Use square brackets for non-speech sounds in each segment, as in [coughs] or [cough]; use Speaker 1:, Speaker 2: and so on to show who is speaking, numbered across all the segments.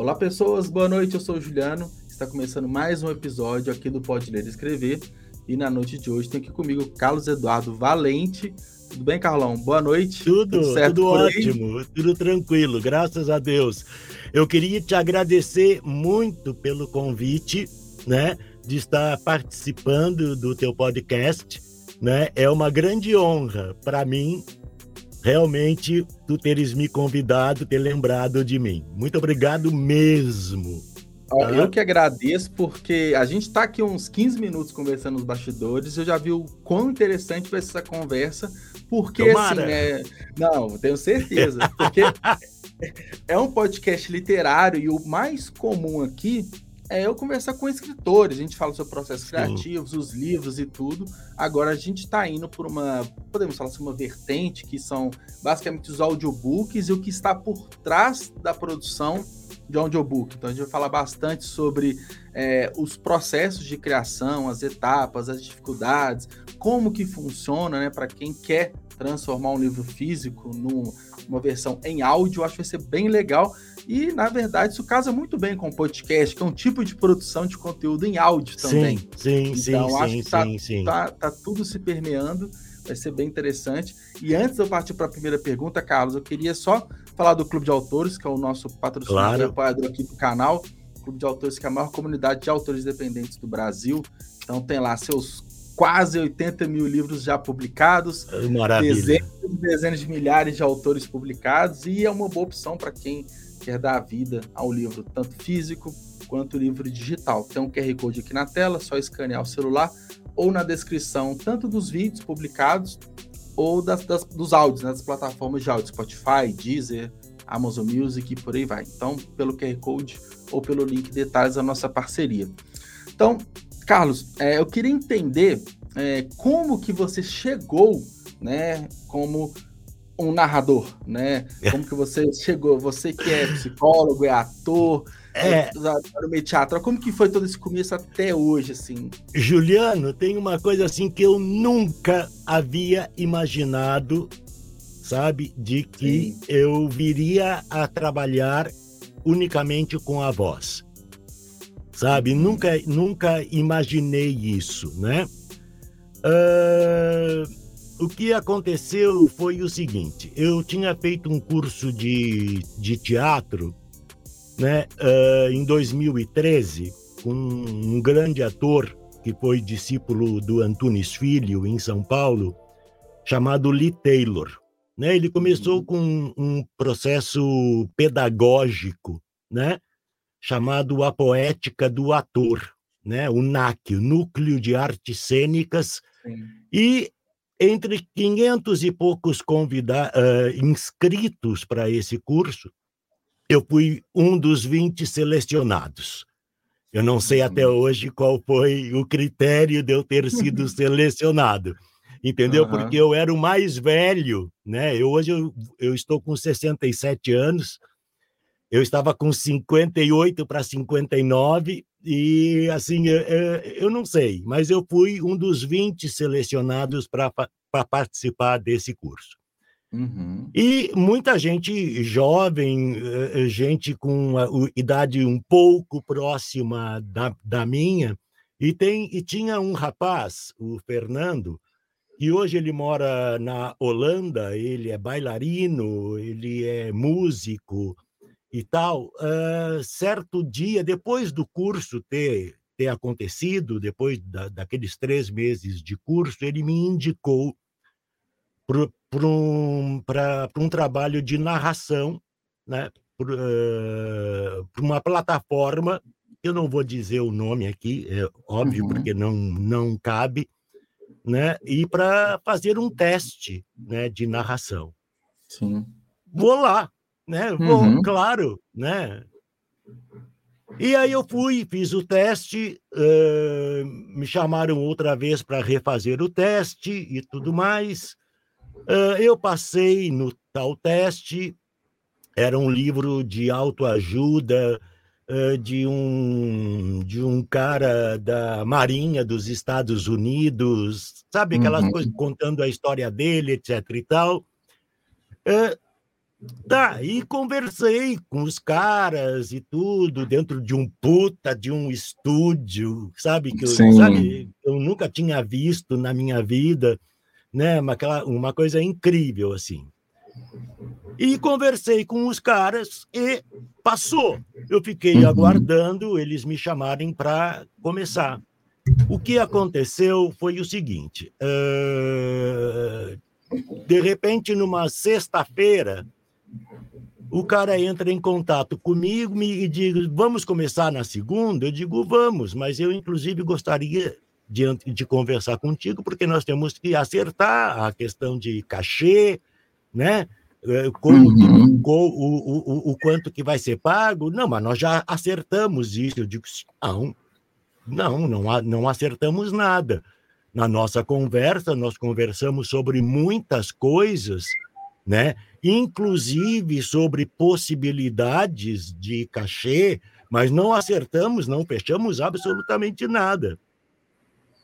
Speaker 1: Olá, pessoas, boa noite. Eu sou o Juliano. Está começando mais um episódio aqui do Pode Ler e Escrever. E na noite de hoje tem aqui comigo o Carlos Eduardo Valente. Tudo bem, Carlão? Boa noite.
Speaker 2: Tudo, tudo, certo tudo ótimo, tudo tranquilo, graças a Deus. Eu queria te agradecer muito pelo convite, né, de estar participando do teu podcast, né? É uma grande honra para mim realmente tu teres me convidado, ter lembrado de mim. Muito obrigado mesmo.
Speaker 1: Tá? Eu que agradeço, porque a gente está aqui uns 15 minutos conversando nos bastidores, eu já vi o quão interessante vai ser essa conversa, porque Tomara. assim, é... Não, tenho certeza, porque [laughs] é um podcast literário e o mais comum aqui é eu conversar com escritores, a gente fala sobre processos Sim. criativos, os livros e tudo. Agora a gente está indo por uma, podemos falar assim, uma vertente que são basicamente os audiobooks e o que está por trás da produção de audiobook. Então a gente vai falar bastante sobre é, os processos de criação, as etapas, as dificuldades, como que funciona, né, para quem quer transformar um livro físico numa versão em áudio, acho que vai ser bem legal. E, na verdade, isso casa muito bem com o podcast, que é um tipo de produção de conteúdo em áudio também.
Speaker 2: Sim, sim, então, sim, acho sim, que tá,
Speaker 1: sim,
Speaker 2: sim.
Speaker 1: Tá, tá tudo se permeando, vai ser bem interessante. E antes de eu partir para a primeira pergunta, Carlos, eu queria só falar do Clube de Autores, que é o nosso patrocinador claro. e apoiador aqui do canal. Clube de Autores, que é a maior comunidade de autores independentes do Brasil. Então tem lá seus quase 80 mil livros já publicados,
Speaker 2: Maravilha.
Speaker 1: dezenas e dezenas de milhares de autores publicados, e é uma boa opção para quem quer dar vida ao livro, tanto físico quanto livro digital. Tem um QR Code aqui na tela, só escanear o celular, ou na descrição, tanto dos vídeos publicados, ou das, das, dos áudios, né, das plataformas de áudio, Spotify, Deezer, Amazon Music e por aí vai. Então, pelo QR Code ou pelo link detalhes da nossa parceria. Então, Carlos, é, eu queria entender é, como que você chegou, né, como um narrador, né? Como que você chegou? Você que é psicólogo, é ator, é, é meio teatro. Como que foi todo esse começo até hoje, assim?
Speaker 2: Juliano, tem uma coisa assim que eu nunca havia imaginado, sabe, de que Sim. eu viria a trabalhar unicamente com a voz sabe? Nunca, nunca imaginei isso, né? Uh, o que aconteceu foi o seguinte: eu tinha feito um curso de, de teatro, né? Uh, em 2013 com um grande ator que foi discípulo do Antunes Filho em São Paulo, chamado Lee Taylor. Né? Ele começou uhum. com um processo pedagógico, né? chamado A Poética do Ator, né? o NAC, o Núcleo de Artes Cênicas, Sim. e entre 500 e poucos convida uh, inscritos para esse curso, eu fui um dos 20 selecionados. Eu não sei até uhum. hoje qual foi o critério de eu ter sido [laughs] selecionado, entendeu? Uhum. Porque eu era o mais velho, né? Eu, hoje eu, eu estou com 67 anos, eu estava com 58 para 59 e assim, eu, eu não sei, mas eu fui um dos 20 selecionados para participar desse curso. Uhum. E muita gente jovem, eh, gente com idade um pouco próxima da, da minha, e, tem, e tinha um rapaz, o Fernando, e hoje ele mora na Holanda, ele é bailarino, ele é músico, e tal, uh, certo dia, depois do curso ter, ter acontecido, depois da, daqueles três meses de curso, ele me indicou para um, um trabalho de narração, né, para uh, uma plataforma, eu não vou dizer o nome aqui, é óbvio, uhum. porque não, não cabe, né, e para fazer um teste né, de narração.
Speaker 1: Sim.
Speaker 2: Vou lá, né? Bom, uhum. claro, né? E aí eu fui, fiz o teste, uh, me chamaram outra vez para refazer o teste e tudo mais. Uh, eu passei no tal teste, era um livro de autoajuda uh, de, um, de um cara da Marinha dos Estados Unidos, sabe aquelas uhum. coisas contando a história dele, etc e tal. Uh, E conversei com os caras e tudo, dentro de um puta de um estúdio, sabe? Que eu, sabe, eu nunca tinha visto na minha vida, né? Uma, uma coisa incrível, assim. E conversei com os caras e passou. Eu fiquei uhum. aguardando eles me chamarem para começar. O que aconteceu foi o seguinte: uh, de repente, numa sexta-feira, o cara entra em contato comigo e diz: Vamos começar na segunda? Eu digo: Vamos, mas eu, inclusive, gostaria de, de conversar contigo, porque nós temos que acertar a questão de cachê, né? É, como uhum. o, o, o, quanto que vai ser pago? Não, mas nós já acertamos isso. Eu digo, não, não, não, não acertamos nada. Na nossa conversa, nós conversamos sobre muitas coisas, né? Inclusive sobre possibilidades de cachê, mas não acertamos, não fechamos absolutamente nada.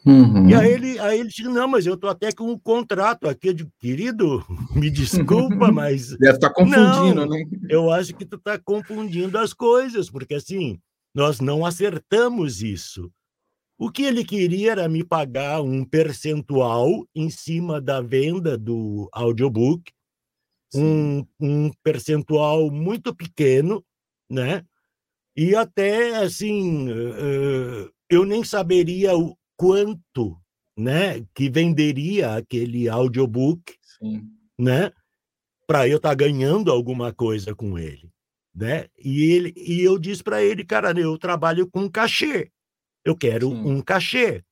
Speaker 2: Uhum. E aí ele, aí ele disse, não, mas eu estou até com um contrato aqui. Eu digo, querido, [laughs] me desculpa, [laughs] mas...
Speaker 1: Deve estar tá confundindo, não, né?
Speaker 2: Eu acho que tu está confundindo as coisas, porque assim, nós não acertamos isso. O que ele queria era me pagar um percentual em cima da venda do audiobook, um, um percentual muito pequeno, né? E até assim, uh, eu nem saberia o quanto, né, que venderia aquele audiobook, Sim. né, para eu estar tá ganhando alguma coisa com ele, né? E ele e eu disse para ele, cara, eu trabalho com cachê. Eu quero Sim. um cachê.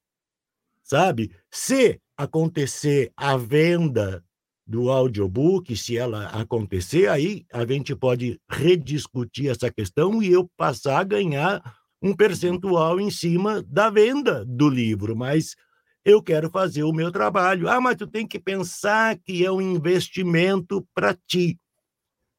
Speaker 2: Sabe? Se acontecer a venda do audiobook, se ela acontecer, aí a gente pode rediscutir essa questão e eu passar a ganhar um percentual em cima da venda do livro, mas eu quero fazer o meu trabalho. Ah, mas tu tem que pensar que é um investimento para ti.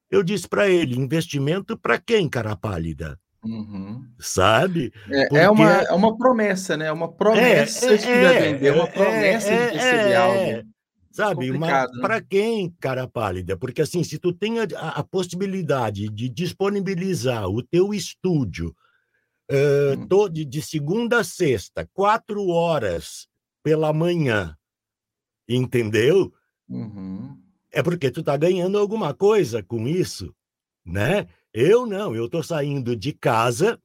Speaker 2: Eu disse para ele: investimento para quem, cara pálida? Uhum. Sabe?
Speaker 1: É, é Porque... é, uma, é uma promessa, né? É uma promessa é, de é, vender, uma é, promessa de receber é, algo.
Speaker 2: Sabe, né? para quem, cara pálida? Porque assim, se tu tem a, a possibilidade de disponibilizar o teu estúdio uh, hum. todo, de segunda a sexta, quatro horas pela manhã, entendeu? Uhum. É porque tu tá ganhando alguma coisa com isso, né? Eu não, eu tô saindo de casa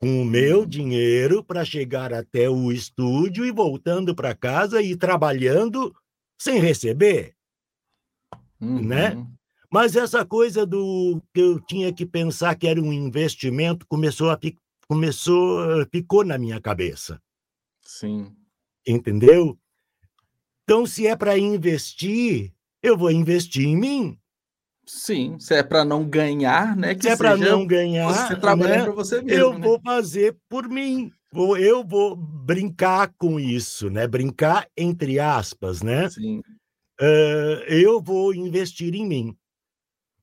Speaker 2: com o meu uhum. dinheiro para chegar até o estúdio e voltando para casa e trabalhando sem receber, né? uhum. né? Mas essa coisa do que eu tinha que pensar que era um investimento começou a começou ficou na minha cabeça.
Speaker 1: Sim.
Speaker 2: Entendeu? Então, se é para investir, eu vou investir em mim.
Speaker 1: Sim, se é para não ganhar, né?
Speaker 2: Que se é para não ganhar,
Speaker 1: você trabalha né? para você mesmo.
Speaker 2: Eu
Speaker 1: né?
Speaker 2: vou fazer por mim. Vou, eu vou brincar com isso, né? Brincar entre aspas, né? Sim. Uh, eu vou investir em mim.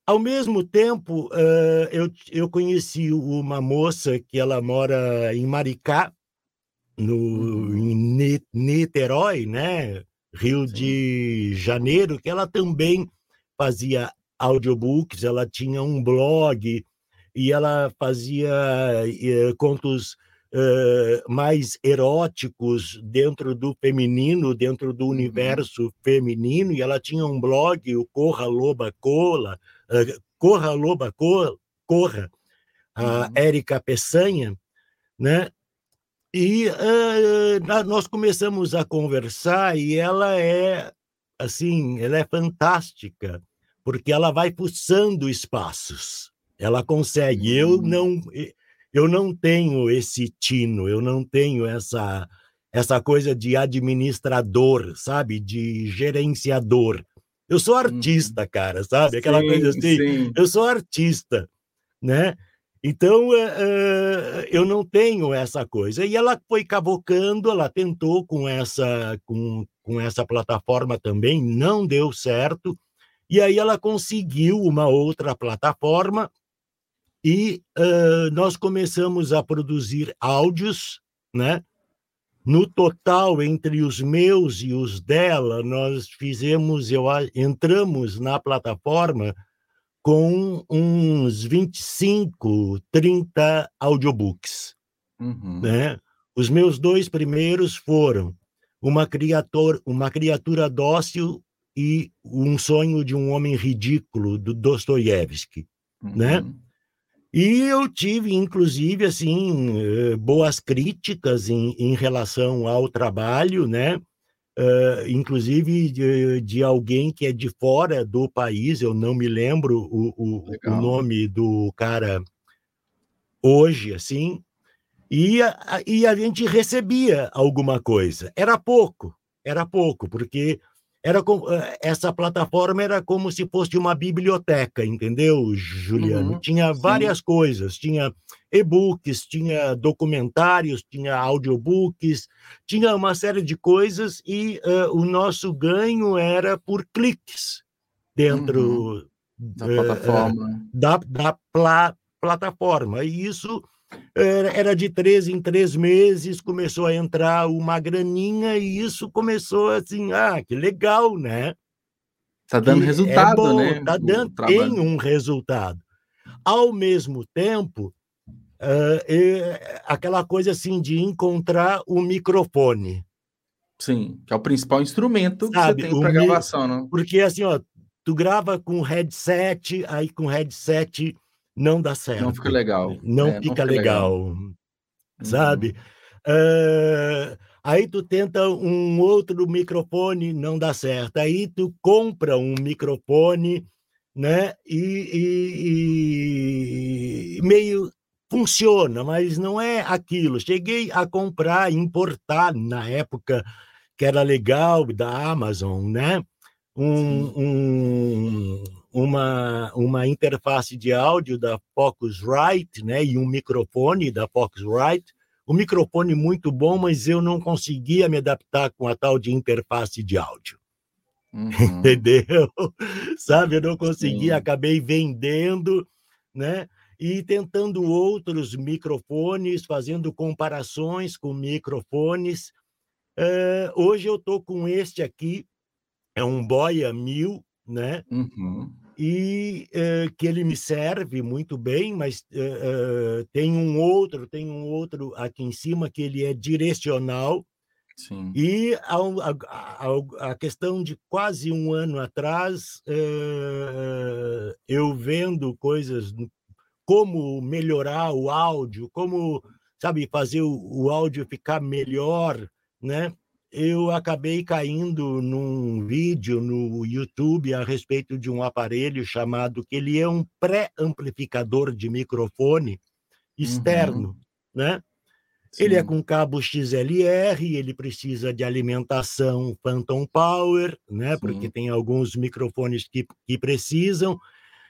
Speaker 2: Ao mesmo tempo, uh, eu, eu conheci uma moça que ela mora em Maricá, no, uhum. em Niterói, né? Rio Sim. de Janeiro, que ela também fazia audiobooks, ela tinha um blog e ela fazia uh, contos uh, mais eróticos dentro do feminino, dentro do uhum. universo feminino, e ela tinha um blog, o Corra Loba Cola, uh, Corra Loba Cola, Corra, a uhum. Érica Peçanha, né? E uh, nós começamos a conversar e ela é assim, ela é fantástica porque ela vai pulsando espaços. Ela consegue. Eu hum. não, eu não tenho esse tino, eu não tenho essa essa coisa de administrador, sabe, de gerenciador. Eu sou artista, uhum. cara, sabe? Aquela sim, coisa assim. Sim. Eu sou artista, né? Então, uh, eu não tenho essa coisa. E ela foi cavocando, ela tentou com essa, com, com essa plataforma também, não deu certo. E aí ela conseguiu uma outra plataforma e uh, nós começamos a produzir áudios, né? No total, entre os meus e os dela, nós fizemos, eu entramos na plataforma com uns 25, 30 audiobooks. Uhum. Né? Os meus dois primeiros foram uma criatura, uma criatura dócil e um sonho de um homem ridículo do Dostoiévski, né? uhum. né? E eu tive, inclusive, assim, eh, boas críticas em, em relação ao trabalho, né? Uh, inclusive de, de, alguém que é de fora do país, eu não me lembro o, o, o nome do cara hoje, assim, e a, e a gente recebia alguma coisa. Era pouco, era pouco, porque era como, eh, essa plataforma era como se fosse uma biblioteca, entendeu, Juliano? Uhum, tinha várias sim. coisas, tinha e-books, tinha documentários, tinha audiobooks, tinha uma série de coisas e uh, o nosso ganho era por cliques dentro uhum.
Speaker 1: da uh, plataforma.
Speaker 2: da, da pla plataforma. E isso era de três em três meses, começou a entrar uma graninha e isso começou assim, ah, que legal, né?
Speaker 1: Tá dando que é resultado, é bom, né?
Speaker 2: Tá dando, tem um resultado. Ao mesmo tempo, uh, é, aquela coisa assim de encontrar o microfone.
Speaker 1: Sim, que é o principal instrumento Sabe, que você tem para gravação, né?
Speaker 2: Porque assim, ó, tu grava com headset, aí com headset não dá certo.
Speaker 1: Não fica legal.
Speaker 2: Não, é, fica, não fica, legal, legal. sabe? Uhum. Uh, aí tu tenta um outro microfone, não dá certo. Aí tu compra um microfone, né? E, e, e meio funciona, mas não é aquilo. Cheguei a comprar, importar na época que era legal da Amazon, né? Um, um, uma, uma interface de áudio da Focusrite, né, e um microfone da Focusrite. O microfone muito bom, mas eu não conseguia me adaptar com a tal de interface de áudio. Uhum. [laughs] Entendeu? Sabe, eu não conseguia, Sim. acabei vendendo, né? E tentando outros microfones, fazendo comparações com microfones. Uh, hoje eu estou com este aqui, é um Boya 1000, né? Uhum. E uh, que ele me serve muito bem, mas uh, uh, tem um outro, tem um outro aqui em cima que ele é direcional. Sim. E a, a, a, questão de quase um ano atrás, eu vendo coisas como melhorar o áudio, como sabe fazer o, o áudio ficar melhor, né? Eu acabei caindo num vídeo no YouTube a respeito de um aparelho chamado que ele é um pré-amplificador de microfone externo, uhum. né? Sim. Ele é com cabo XLR, ele precisa de alimentação Phantom Power, né? Sim. Porque tem alguns microfones que, que precisam.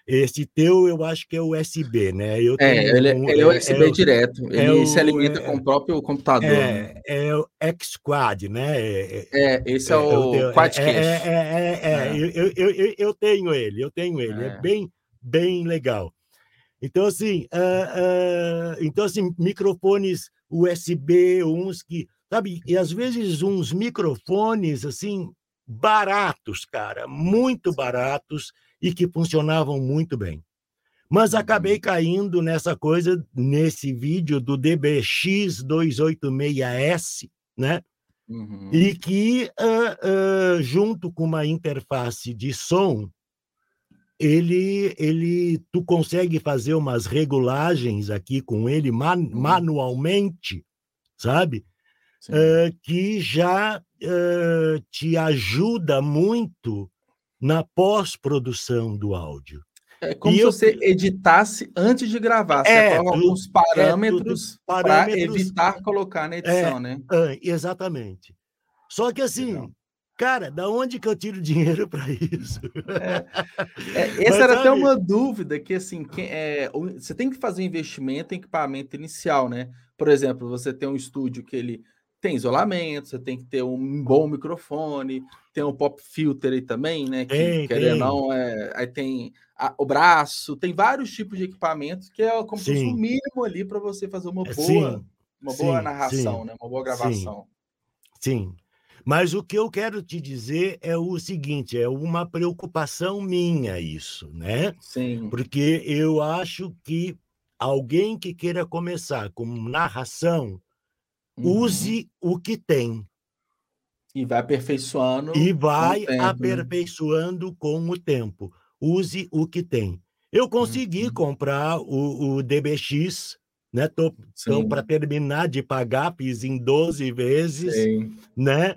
Speaker 2: Esse teu, eu acho que é USB, né? Eu
Speaker 1: é, ele, um, ele, é USB é, direto. É ele o, se alimenta é, com o próprio computador.
Speaker 2: É, né? é o X-Quad, né?
Speaker 1: É, esse é, o Quadcast.
Speaker 2: É, é, eu, eu, eu, eu, tenho ele, eu tenho ele. É, bem, bem legal. Então, assim, uh, uh, então, assim, microfones USB, uns que, sabe, e às vezes uns microfones, assim, baratos, cara, muito baratos, e que funcionavam muito bem. Mas acabei uhum. caindo nessa coisa, nesse vídeo do DBX286S, né? Uhum. E que, uh, uh, junto com uma interface de som, ele, ele, tu consegue fazer umas regulagens aqui com ele man, uhum. manualmente, sabe? Uh, que já te ajuda muito na pós-produção do áudio.
Speaker 1: É como e se eu... você editasse antes de gravar. Você é, coloca alguns é parâmetros, é, para evitar colocar na edição,
Speaker 2: é,
Speaker 1: né?
Speaker 2: exatamente. Só que assim, Legal. cara, da onde que eu tiro dinheiro para isso?
Speaker 1: É, é, [laughs] essa era sabe... até uma dúvida que assim, que, é, você tem que fazer um investimento em equipamento inicial, né? Por exemplo, você tem um estúdio que ele tem isolamento, você tem que ter um bom microfone, tem um pop filter aí também, né? Que tem, querendo tem. não, é, aí tem a, o braço, tem vários tipos de equipamentos que é como se fosse o mínimo ali para você fazer uma é, boa, sim, uma boa sim, narração, sim, né? Uma boa gravação.
Speaker 2: Sim. Mas o que eu quero te dizer é o seguinte: é uma preocupação minha isso, né?
Speaker 1: Sim.
Speaker 2: Porque eu acho que alguém que queira começar com narração, uhum. use o que tem.
Speaker 1: E vai aperfeiçoando.
Speaker 2: E vai tempo, né? aperfeiçoando né? com o tempo. Use o que tem. Eu consegui uhum. comprar o, o DBX, né? Tô, então, para terminar de pagar, fiz em 12 vezes, Sim. né?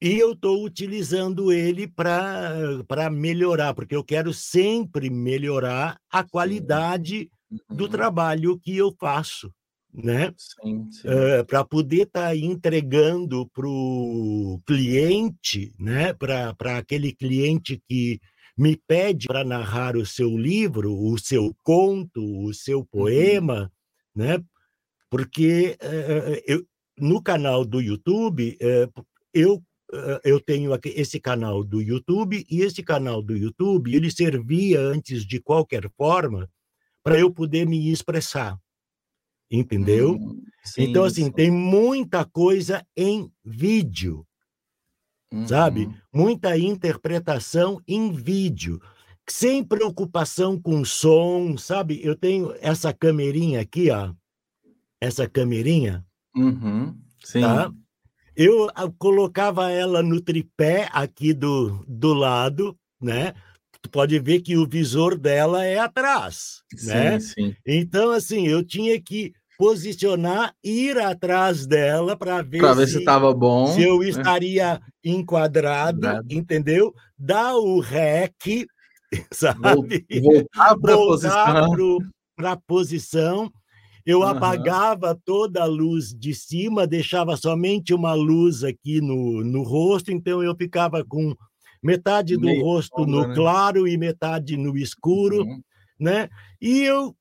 Speaker 2: E eu estou utilizando ele para melhorar, porque eu quero sempre melhorar a qualidade uhum. do trabalho que eu faço, né? Uh, para poder estar tá entregando para o cliente, né? Para aquele cliente que me pede para narrar o seu livro, o seu conto, o seu uhum. poema, uhum. né? Porque uh, eu, no canal do YouTube, uh, eu eu tenho aqui esse canal do YouTube e esse canal do YouTube ele servia antes de qualquer forma para eu poder me expressar, entendeu? Hum, sim, então assim sim. tem muita coisa em vídeo, uhum. sabe? Muita interpretação em vídeo, sem preocupação com som, sabe? Eu tenho essa camerinha aqui, ó, essa camerinha,
Speaker 1: uhum. sim. Tá?
Speaker 2: Eu ah, colocava ela no tripé aqui do, do lado, né? Tu pode ver que o visor dela é atrás, sim, né? Sim. Então, assim, eu tinha que posicionar, ir atrás dela para ver,
Speaker 1: ver se estava bom,
Speaker 2: se eu né? estaria enquadrado, Enquadrado. entendeu? Dar o rec, [laughs] sabe?
Speaker 1: Voltar para a posição.
Speaker 2: Para posição eu uhum. apagava toda a luz de cima, deixava somente uma luz aqui no, no rosto, então eu ficava com metade do Meio rosto no né? claro e metade no escuro, uhum. né? E eu,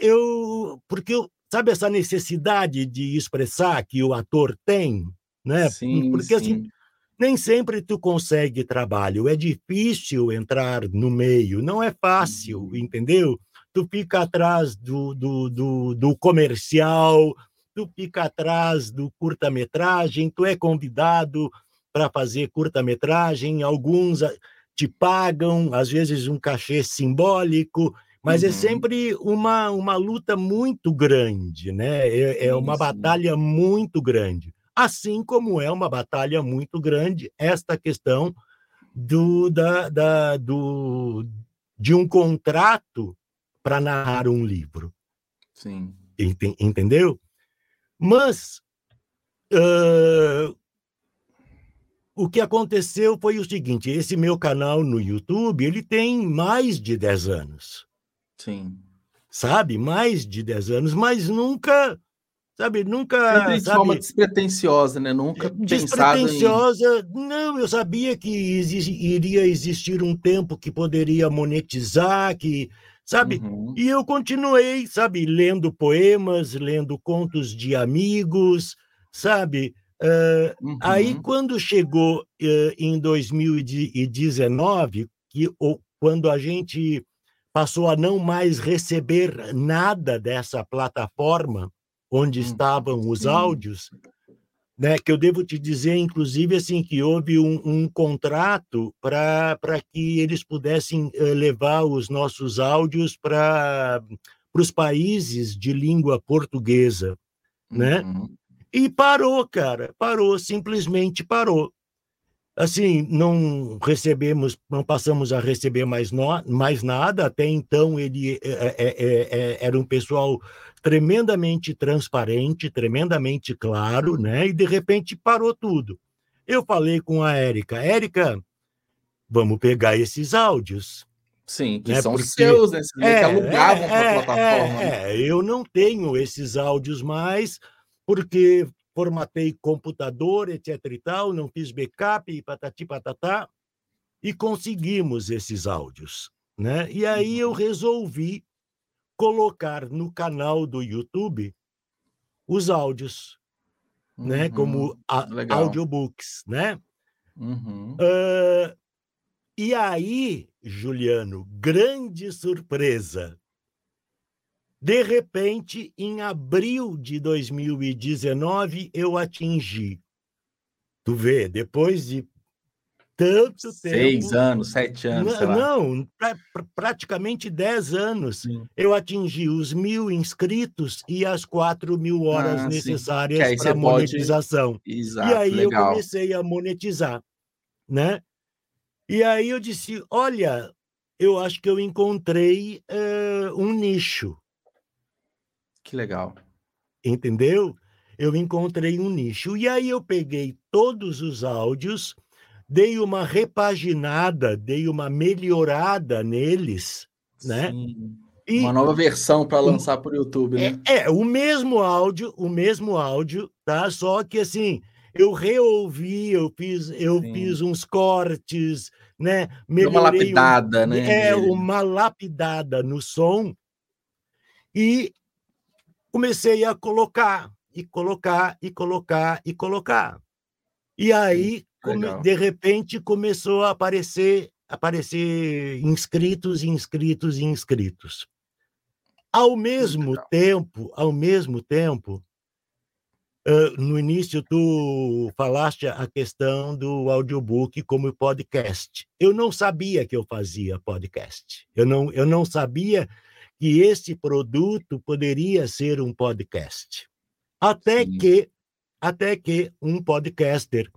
Speaker 2: eu, porque eu, sabe essa necessidade de expressar que o ator tem, né?
Speaker 1: Sim,
Speaker 2: porque assim, sim. assim nem sempre tu consegue trabalho, é difícil entrar no meio, não é fácil, uhum. entendeu? tu fica atrás do, do, do, do comercial, tu fica atrás do curta-metragem, tu é convidado para fazer curta-metragem, alguns te pagam, às vezes um cachê simbólico, mas é uhum. é sempre uma, uma luta muito grande, né? É, é uma sim. batalha muito grande. Assim como é uma batalha muito grande esta questão do, da, da, do, de um contrato para narrar um livro.
Speaker 1: Sim.
Speaker 2: Entendeu? Mas uh, o que aconteceu foi o seguinte: esse meu canal no YouTube ele tem mais de 10 anos.
Speaker 1: Sim.
Speaker 2: Sabe? Mais de 10 anos, mas nunca sabe? Nunca. Sempre
Speaker 1: de sabe, forma despretensiosa, né? Nunca Despretensiosa,
Speaker 2: em... não, eu sabia que iria existir um tempo que poderia monetizar, que sabe? Uhum. E eu continuei, sabe, lendo poemas, lendo contos de amigos, sabe? Uh, uhum. Aí, quando chegou uh, em 2019, que, ou, quando a gente passou a não mais receber nada dessa plataforma onde uhum. estavam os áudios, né, que eu devo te dizer, inclusive, assim, que houve um, um contrato para que eles pudessem uh, levar os nossos áudios para os países de língua portuguesa, né? Uhum. E parou, cara, parou, simplesmente parou. Assim, não recebemos, não passamos a receber mais, no, mais nada. Até então, ele é, é, era um pessoal tremendamente transparente, tremendamente claro, né? E de repente parou tudo. Eu falei com a Érica, Érica, vamos pegar esses áudios.
Speaker 1: Sim, que né? são Porque, seus, né? É, que alugavam é, para a plataforma.
Speaker 2: É, é, eu não tenho esses áudios mais, porque formatei computador, etc e tal, não fiz backup, patati patatá, e conseguimos esses áudios, né? E aí eu uhum. resolvi colocar no canal do YouTube os áudios, uhum, né? Como a, audiobooks, né?
Speaker 1: Uhum.
Speaker 2: Uh, e aí, Juliano, grande surpresa. De repente, em abril de 2019, eu atingi Tu vê, depois de tanto
Speaker 1: Seis tempo. Seis anos, sete anos.
Speaker 2: Não, pra, pra, praticamente dez anos. Sim. Eu atingi os mil inscritos e as quatro mil horas ah, necessárias para monetização. Pode... Exato, e aí legal. eu comecei a monetizar, né? E aí eu disse, olha, eu acho que eu encontrei uh, um nicho.
Speaker 1: Que legal.
Speaker 2: Entendeu? Eu encontrei um nicho. E aí eu peguei todos os áudios dei uma repaginada, dei uma melhorada neles, né? Sim.
Speaker 1: E, uma nova versão para lançar para o YouTube,
Speaker 2: né? É, é, o mesmo áudio, o mesmo áudio, tá? Só que assim, eu reouvi, eu fiz, eu fiz uns cortes, né?
Speaker 1: Melhorei uma lapidada, um, né?
Speaker 2: É, uma lapidada no som e comecei a colocar e colocar e colocar e colocar. E aí Come, de repente começou a aparecer aparecer inscritos, inscritos e inscritos. Ao mesmo Legal. tempo, ao mesmo tempo, uh, no início tu falaste a questão do audiobook como podcast. Eu não sabia que eu fazia podcast. Eu não, eu não sabia que esse produto poderia ser um podcast. Até Sim. que até que um podcaster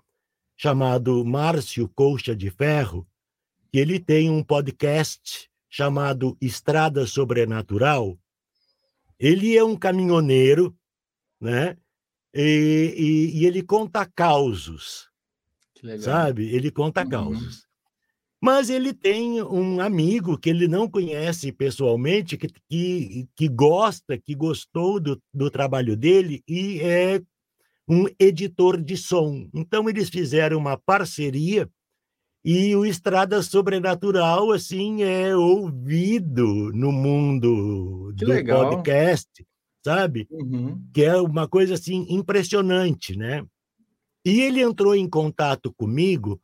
Speaker 2: chamado Márcio Colcha de Ferro, que ele tem um podcast chamado Estrada Sobrenatural. Ele é um caminhoneiro, né? E, e, e ele conta causos, sabe? Ele conta uhum. causos. Mas ele tem um amigo que ele não conhece pessoalmente, que, que, que gosta, que gostou do, do trabalho dele e é um editor de som. Então eles fizeram uma parceria e o Estrada Sobrenatural assim é ouvido no mundo que do legal. podcast, sabe? Uhum. Que é uma coisa assim impressionante, né? E ele entrou em contato comigo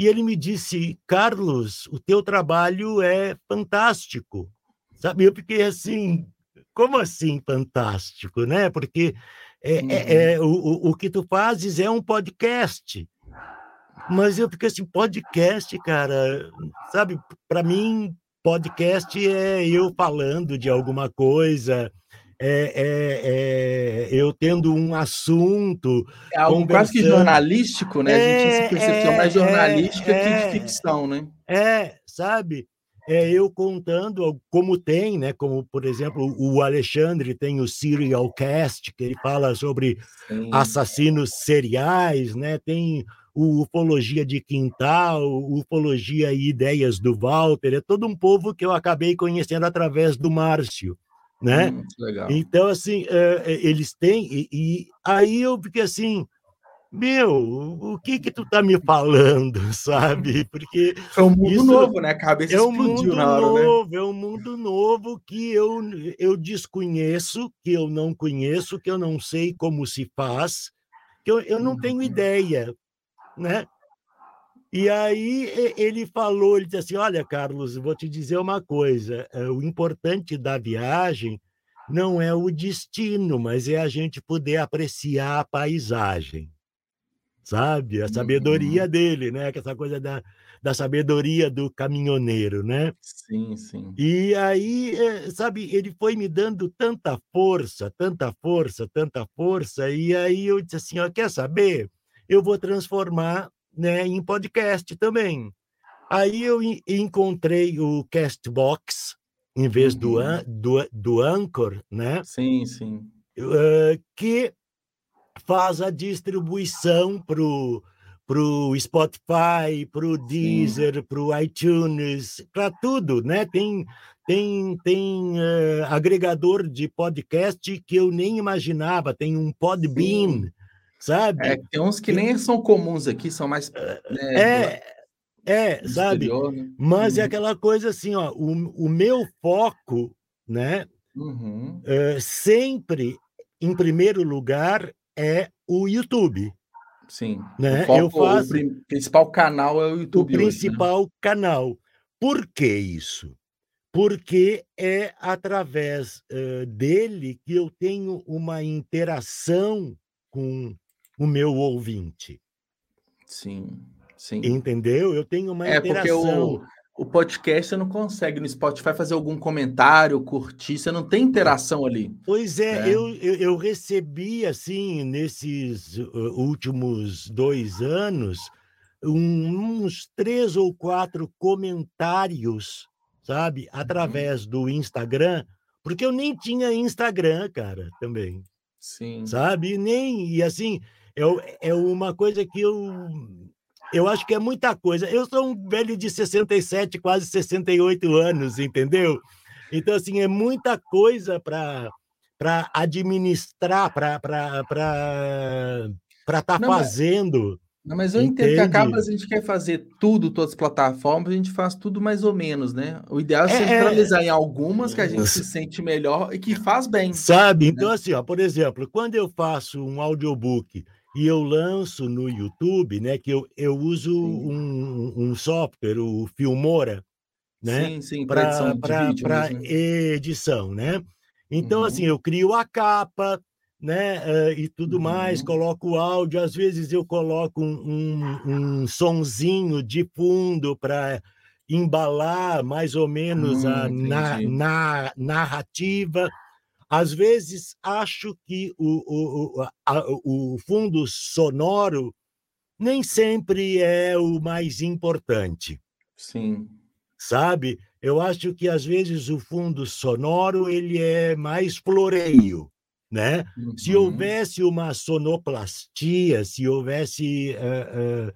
Speaker 2: e ele me disse: "Carlos, o teu trabalho é fantástico". Sabe? Eu fiquei assim, como assim fantástico, né? Porque é, é, uhum. é, o, o que tu fazes é um podcast. Mas eu fiquei assim, podcast, cara, sabe? Para mim, podcast é eu falando de alguma coisa, é, é, é, eu tendo um assunto.
Speaker 1: É algo quase que jornalístico, né? a gente tem essa percepção mais jornalística que de ficção, né?
Speaker 2: É, sabe? é eu contando como tem, né? Como por exemplo o Alexandre tem o Serial Cast que ele fala sobre Sim. assassinos seriais, né? Tem o Ufologia de Quintal, Ufologia e Ideias do Walter, é todo um povo que eu acabei conhecendo através do Márcio, né? Hum, então assim é, é, eles têm e, e aí eu fiquei assim meu, o que que tu tá me falando, [laughs] sabe? Porque
Speaker 1: é um mundo novo, né? A cabeça
Speaker 2: é um mundo hora, né? novo, né? é um mundo novo que eu eu desconheço, que eu não conheço, que eu não sei como se faz, que eu, eu não tenho uhum. ideia, né? E aí ele falou, ele disse assim, olha, Carlos, vou te dizer uma coisa, é, o importante da viagem não é o destino, mas é a gente poder apreciar a paisagem sabe? A sabedoria uhum. dele, né? Essa coisa da, da sabedoria do caminhoneiro, né?
Speaker 1: Sim, sim.
Speaker 2: E aí, eh, sabe, ele foi me dando tanta força, tanta força, tanta força, e aí eu disse assim, ó, quer saber? Eu vou transformar né, em podcast também. Aí eu encontrei o Castbox, em vez uhum. do, do, do Anchor, né?
Speaker 1: Sim, sim.
Speaker 2: Uh, que faz a distribuição para o Spotify, para o Deezer, para o iTunes, para tudo, né? Tem, tem, tem uh, agregador de podcast que eu nem imaginava, tem um Podbean, Sim. Sabe?
Speaker 1: É, tem uns que nem são comuns aqui, são mais...
Speaker 2: Né, é, é, sabe? Né? Mas é uhum. é aquela coisa assim, ó, o, o meu foco, né? Uhum. Uh, sempre, em primeiro lugar, é o YouTube.
Speaker 1: Sim.
Speaker 2: Né? Foco, eu faço...
Speaker 1: O principal canal é o YouTube.
Speaker 2: O principal hoje, né? canal. Por que isso? Porque é através uh, dele que eu tenho uma interação com o meu ouvinte.
Speaker 1: Sim, sim.
Speaker 2: Entendeu? Eu tenho uma é, interação.
Speaker 1: Porque o, o podcast você não consegue no Spotify fazer algum comentário, curtir, você não tem interação ali.
Speaker 2: Pois é, né? eu, eu, eu, recebi, assim, nesses uh, últimos dois anos, um, uns três ou quatro comentários, sabe, uhum. através do Instagram, porque eu nem tinha Instagram, cara, também.
Speaker 1: Sim.
Speaker 2: Sabe? Nem, e assim, é, é uma coisa que eu eu acho que é muita coisa. Eu sou um velho de 67, quase 68 anos, entendeu? Então, assim, é muita coisa para administrar, para estar tá fazendo.
Speaker 1: Não, mas eu entendo que acaba a gente quer fazer tudo, todas as plataformas, a gente faz tudo mais ou menos, né? O ideal é, é, é centralizar é, em algumas que a gente se sente melhor e que faz bem.
Speaker 2: Sabe? Né? Então, assim, ó, por exemplo, quando eu faço um audiobook e eu lanço no YouTube, né? Que eu, eu uso um, um, software, o Filmora, né?
Speaker 1: Sim, sim, para edição,
Speaker 2: pra, né? edição, né? Então, assim, uhum. assim, eu crio a capa, né? Uh, e tudo uhum. mais, coloco o áudio, às vezes eu coloco um, um, um sonzinho de fundo para embalar mais ou menos a hum, na, na, narrativa. Às vezes acho que o, o, a, o fundo sonoro nem sempre é o mais importante.
Speaker 1: Sim.
Speaker 2: Sabe? Eu acho que às vezes o fundo sonoro ele é mais floreio né? Uhum. Se houvesse uma sonoplastia, se houvesse uh, uh,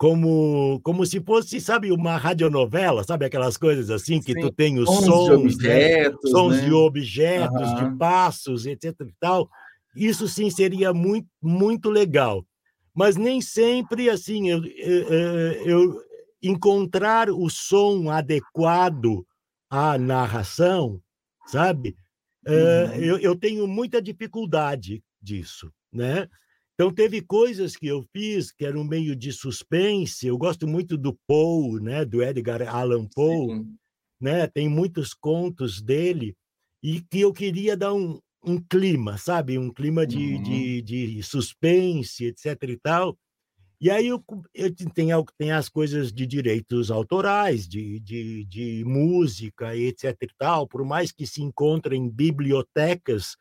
Speaker 2: como como se fosse, sabe, uma radionovela, sabe aquelas coisas assim que Sim. tu tem os sons, sons de né? objetos, né? sons né? de objetos, uhum. de passos, etc. E tal. Isso sim seria muito muito legal, mas nem sempre assim eu, eu, eu encontrar o som adequado à narração, sabe? Uhum. eu, eu tenho muita dificuldade disso, né? Então teve coisas que eu fiz que eram meio de suspense. Eu gosto muito do Poe, né? Do Edgar Allan Poe, Sim. né? Tem muitos contos dele e que eu queria dar um, um clima, sabe? Um clima de, uhum. de, de suspense, etc. e tal. E aí eu, eu tem, tem as coisas de direitos autorais, de, de, de música, etc. e tal, por mais que se encontrem bibliotecas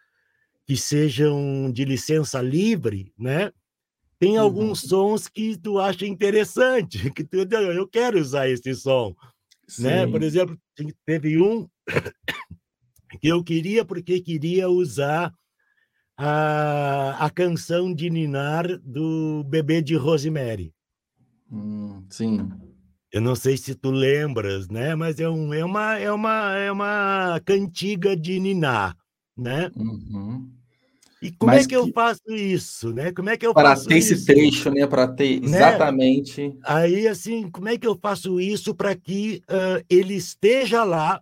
Speaker 2: que sejam de licença livre, né? Tem uhum. alguns sons que tu acha interessante, [laughs] que tu, eu quero usar esse som, né? Por exemplo, teve um [coughs] que eu queria porque queria usar a, a canção de Ninar do Bebê de Rosemary.
Speaker 1: Hum, sim.
Speaker 2: Eu não sei se tu lembras, né? Mas é, um, é, uma, é, uma, é uma cantiga de Ninar, né?
Speaker 1: Uhum.
Speaker 2: E como Mas é que, que, eu faço isso, né? Como é que eu
Speaker 1: para
Speaker 2: faço
Speaker 1: ter isso? esse trecho, né? Para ter né? exatamente. Né?
Speaker 2: Aí, assim, como é que eu faço isso para que uh, ele esteja lá,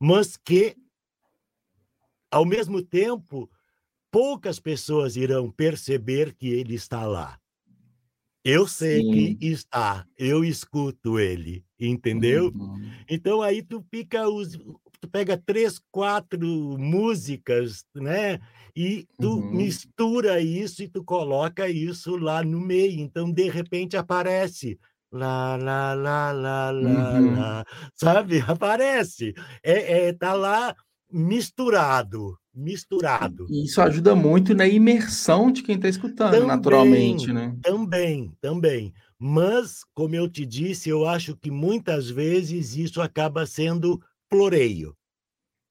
Speaker 2: mas que, ao mesmo tempo, poucas pessoas irão perceber que ele está lá. Eu sei Sim. que está, eu escuto ele, entendeu? Uhum. Então aí tu fica tu pega três, quatro músicas, né? E tu uhum. mistura isso e tu coloca isso lá no meio. Então de repente aparece lá, lá, lá, lá, lá, uhum. lá, sabe? [laughs] Aparece, é, é tá lá misturado, misturado.
Speaker 1: E isso ajuda muito na imersão de quem está escutando, também, naturalmente, né?
Speaker 2: Também, também. Mas, como eu te disse, eu acho que muitas vezes isso acaba sendo floreio.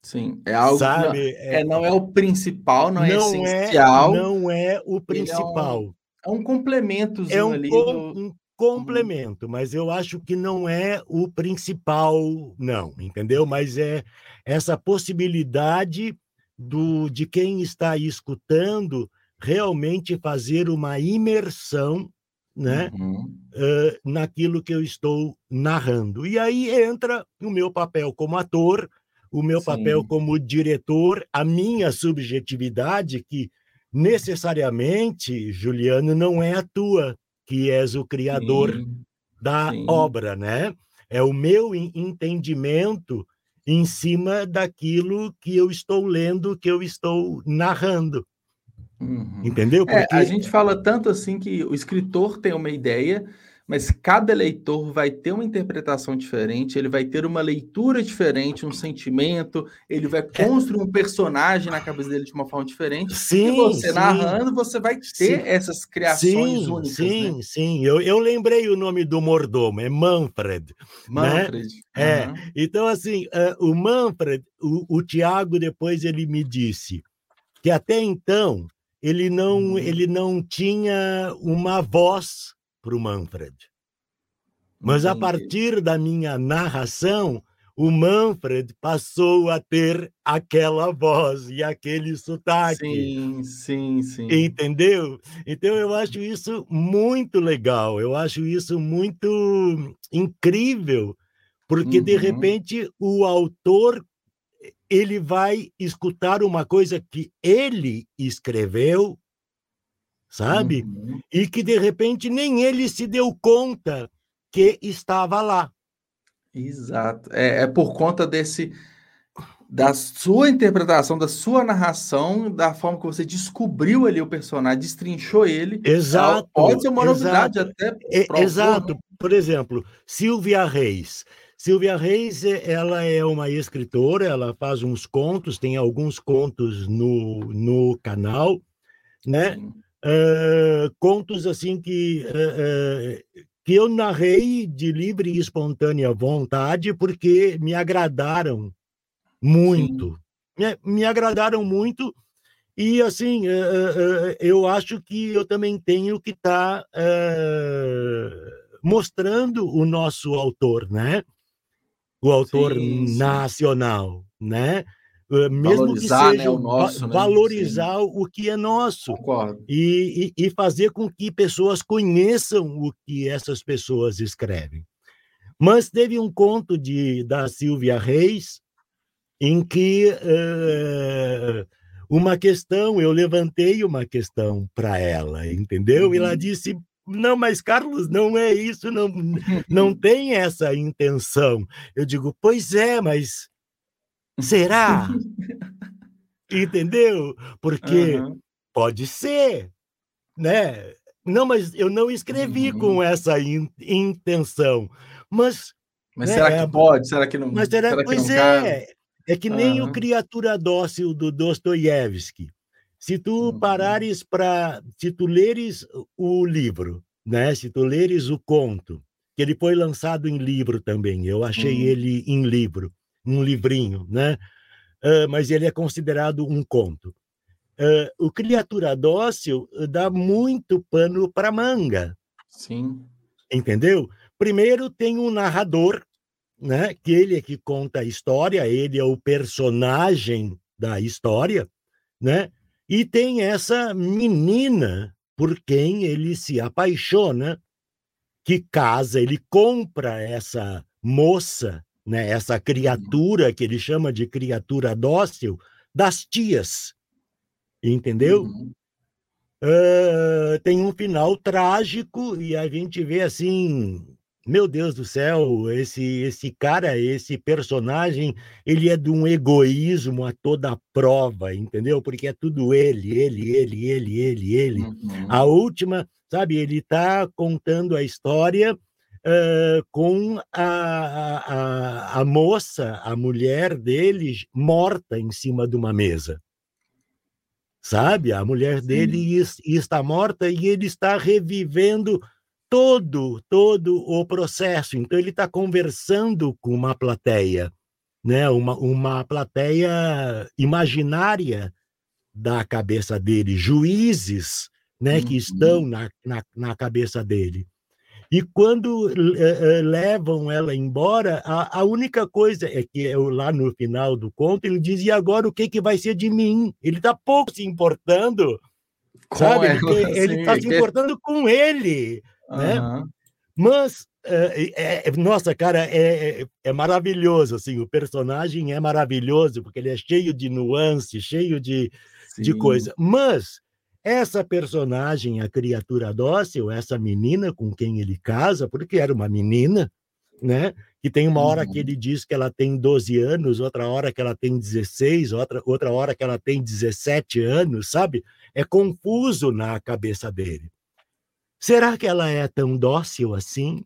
Speaker 1: Sim, é algo Sabe? Não, é, é, não é o principal, não, é não é essencial.
Speaker 2: É, não é o principal.
Speaker 1: É um, é um complemento
Speaker 2: é um,
Speaker 1: ali.
Speaker 2: Com, do... um complemento, mas eu acho que não é o principal, não, entendeu? Mas é essa possibilidade do, de quem está escutando realmente fazer uma imersão né, uhum. uh, naquilo que eu estou narrando. E aí entra o meu papel como ator, o meu Sim. papel como diretor, a minha subjetividade, que necessariamente, Juliano, não é a tua, que és o criador Sim. da Sim. obra, né? É o meu entendimento em cima daquilo que eu estou lendo, que eu estou narrando. Uhum. Entendeu?
Speaker 1: Porque... É, a gente fala tanto assim que o escritor tem uma ideia, mas cada leitor vai ter uma interpretação diferente, ele vai ter uma leitura diferente, um sentimento, ele vai é. construir um personagem na cabeça dele de uma forma diferente.
Speaker 2: Sim,
Speaker 1: e você
Speaker 2: sim.
Speaker 1: narrando, você vai ter sim. essas criações
Speaker 2: sim,
Speaker 1: únicas.
Speaker 2: Sim, né? sim. Eu, eu lembrei o nome do mordomo, é Manfred.
Speaker 1: Né? Manfred.
Speaker 2: Né? É. Então, assim, uh, o Manfred, o, o Tiago depois ele me disse que até então ele não, uhum. ele não tinha uma voz para o Manfred. Mas a partir da minha narração, o Manfred passou a ter aquela voz e aquele sotaque.
Speaker 1: Sim, sim, sim.
Speaker 2: Entendeu? Então eu acho isso muito legal, eu acho isso muito incrível, porque uhum. de repente o autor ele vai escutar uma coisa que ele escreveu sabe? Uhum. E que de repente nem ele se deu conta que estava lá.
Speaker 1: Exato. É, é por conta desse da sua interpretação, da sua narração, da forma que você descobriu ali o personagem, destrinchou ele.
Speaker 2: Exato.
Speaker 1: Pode ser uma novidade
Speaker 2: exato.
Speaker 1: até.
Speaker 2: É, exato. Por exemplo, Silvia Reis. Silvia Reis, ela é uma escritora, ela faz uns contos, tem alguns contos no, no canal, né? Uh, contos assim que, uh, uh, que eu narrei de livre e espontânea vontade porque me agradaram muito. Me, me, agradaram muito e assim eu acho que eu também tenho que estar tá, mostrando o nosso autor, né? O autor sim, sim. nacional, né? mesmo valorizar, que seja né, o nosso, né? valorizar Sim. o que é nosso e, e, e, fazer com que pessoas conheçam o que essas pessoas escrevem. Mas teve um conto de da Silvia Reis em que uh, uma questão eu levantei uma questão para ela, entendeu? Uhum. E ela uhum. disse não, mas Carlos, não é isso, não, não [laughs] tem essa intenção. Eu digo, pois é, mas Será? [laughs] Entendeu? Porque uhum. pode ser, né? Não, mas eu não escrevi uhum. com essa in, intenção. Mas.
Speaker 1: Mas né, será que é, pode? Será que não?
Speaker 2: Mas será, será pois é. Cabe? É que nem uhum. o Criatura Dócil do Dostoiévski. Se tu uhum. parares para. Se tu leres o livro, né? Se tu leres o conto, que ele foi lançado em livro também, eu achei uhum. ele em livro um livrinho, né? Uh, mas ele é considerado um conto. Uh, o Criatura Dócil dá muito pano para manga.
Speaker 1: Sim.
Speaker 2: Entendeu? Primeiro tem um narrador, né? Que ele é que conta a história, ele é o personagem da história, né? E tem essa menina por quem ele se apaixona, que casa, ele compra essa moça né, essa criatura que ele chama de criatura dócil, das tias. Entendeu? Uhum. Uh, tem um final trágico e a gente vê assim, meu Deus do céu, esse esse cara, esse personagem, ele é de um egoísmo a toda prova, entendeu? Porque é tudo ele, ele, ele, ele, ele, ele. Uhum. A última, sabe, ele está contando a história uh, com a, a, a moça, a mulher dele, morta em cima de uma mesa. Sabe? A mulher dele está morta e ele está revivendo todo todo o processo. Então ele está conversando com uma plateia, né? Uma, uma plateia imaginária da cabeça dele, juízes, né? Uhum. Que estão na, na, na cabeça dele. E quando uh, levam ela embora, a, a, única coisa é que eu, lá no final do conto ele diz: e agora o que, que vai ser de mim? Ele está pouco se importando, com sabe? Ele [laughs] está se importando com ele, uhum. né? Mas é, é, nossa, cara, é, é, é, maravilhoso, assim, o personagem é maravilhoso, porque ele é cheio de nuance, cheio de, de coisa. Mas essa personagem, a criatura dócil, essa menina com quem ele casa, porque era uma menina, né? que tem uma hora que uhum. ele diz que ela tem 12 anos, outra hora que ela tem 16, outra, outra hora que ela tem 17 anos, sabe? É confuso na cabeça dele. Será que ela é tão dócil assim?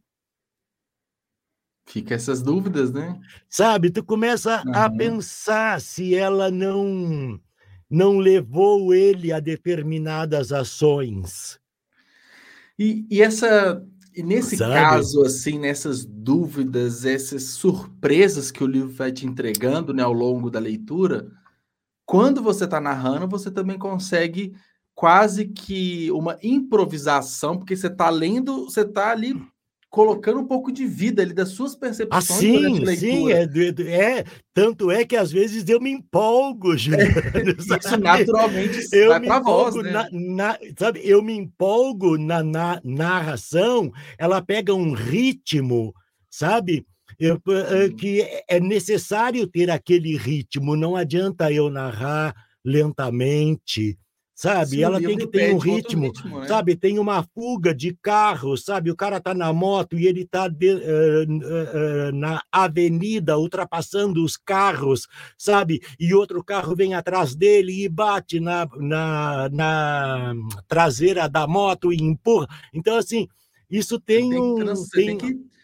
Speaker 1: Fica essas dúvidas, né?
Speaker 2: Sabe, tu começa uhum. a pensar se ela não não levou ele a determinadas ações.
Speaker 1: E, e essa e nesse Sabe? caso, assim, nessas dúvidas, essas surpresas que o livro vai te entregando né, ao longo da leitura, quando você está narrando, você também consegue quase que uma improvisação, porque você está lendo, você está ali colocando um pouco de vida ali das suas percepções
Speaker 2: ah, sim, sim, é, é, tanto é que às vezes eu me empolgo, [laughs]
Speaker 1: Juliano, é, [laughs] Isso naturalmente
Speaker 2: eu vai para voz, né? Na, na, sabe, eu me empolgo na, na narração, ela pega um ritmo, sabe? Eu, eh, que é necessário ter aquele ritmo, não adianta eu narrar lentamente, sabe? Sim, ela tem que ter um ritmo, ritmo né? sabe? Tem uma fuga de carro, sabe? O cara tá na moto e ele tá de, uh, uh, uh, na avenida ultrapassando os carros, sabe? E outro carro vem atrás dele e bate na, na, na traseira da moto e empurra. Então, assim, isso tem, tem um. Tem, tem que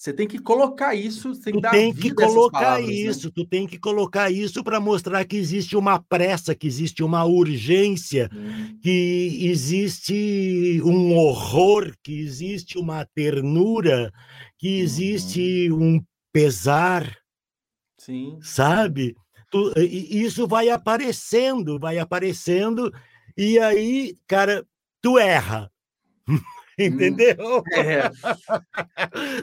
Speaker 1: você tem que colocar isso, tem
Speaker 2: que
Speaker 1: tu
Speaker 2: tem que colocar palavras, né? isso, né? tu tem que colocar isso para mostrar que existe uma pressa, que existe uma urgência, hum. que existe um horror, que existe uma ternura, que existe hum. um pesar.
Speaker 1: Sim.
Speaker 2: Sabe? Tu, isso vai aparecendo, vai aparecendo, e aí, cara, tu erra. [laughs] [laughs] Entendeu? É.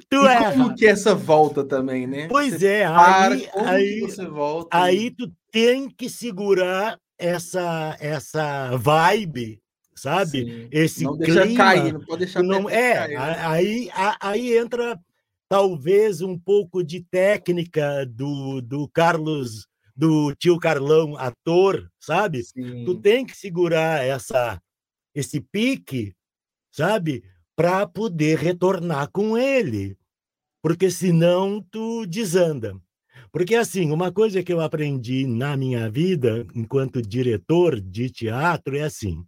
Speaker 1: tu e é. Como que é essa volta também, né?
Speaker 2: Pois você é, para, aí, aí você volta. Aí tu tem que segurar essa essa vibe, sabe? Sim. Esse
Speaker 1: não
Speaker 2: clima.
Speaker 1: deixa cair, não pode deixar
Speaker 2: não é. Cair, né? Aí aí entra talvez um pouco de técnica do, do Carlos do tio Carlão ator, sabe? Sim. Tu tem que segurar essa esse pique sabe? Para poder retornar com ele. Porque senão tu desanda. Porque, assim, uma coisa que eu aprendi na minha vida, enquanto diretor de teatro, é assim: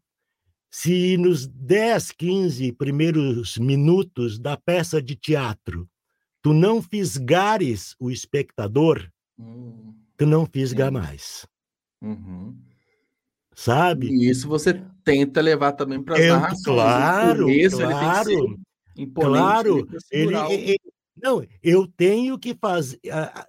Speaker 2: se nos 10, 15 primeiros minutos da peça de teatro tu não fisgares o espectador, hum, tu não fisga mais. Uhum. Sabe?
Speaker 1: E isso você tenta levar também para as
Speaker 2: narrações. Claro, começo, claro, ele claro. Ele, ele, não, eu tenho que fazer,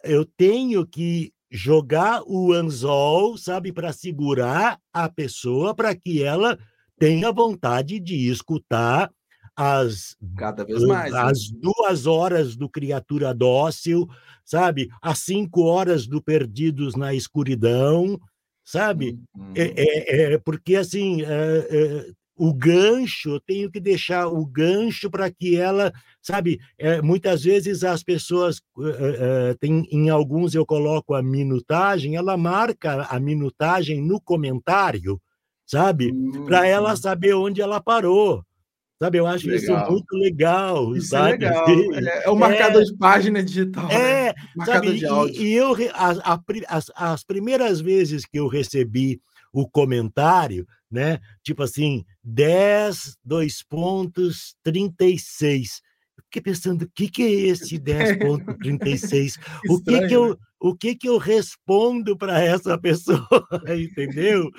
Speaker 2: eu tenho que jogar o anzol, sabe, para segurar a pessoa, para que ela tenha vontade de escutar as
Speaker 1: cada vez mais
Speaker 2: né? as né? duas horas do criatura dócil, sabe, as cinco horas do perdidos na escuridão, sabe? Uhum. É, é, é, porque assim é, é, o gancho, eu tenho que deixar o gancho para que ela, sabe? É, muitas vezes as pessoas é, tem, em alguns eu coloco a minutagem, ela marca a minutagem no comentário, sabe? Uhum. Para ela saber onde ela parou. Sabe, eu acho legal. isso muito legal. Isso é sabe?
Speaker 1: é legal. É, é o marcador é, de página digital. Né?
Speaker 2: É, né? sabe, de áudio. E, e eu, a, a, as, as primeiras vezes que eu recebi o comentário, né? Tipo assim, 10, dois pontos, 36. Eu fiquei pensando, o que, que é esse 10.36? [laughs] o que, que eu o que que eu respondo para essa pessoa, [laughs] entendeu?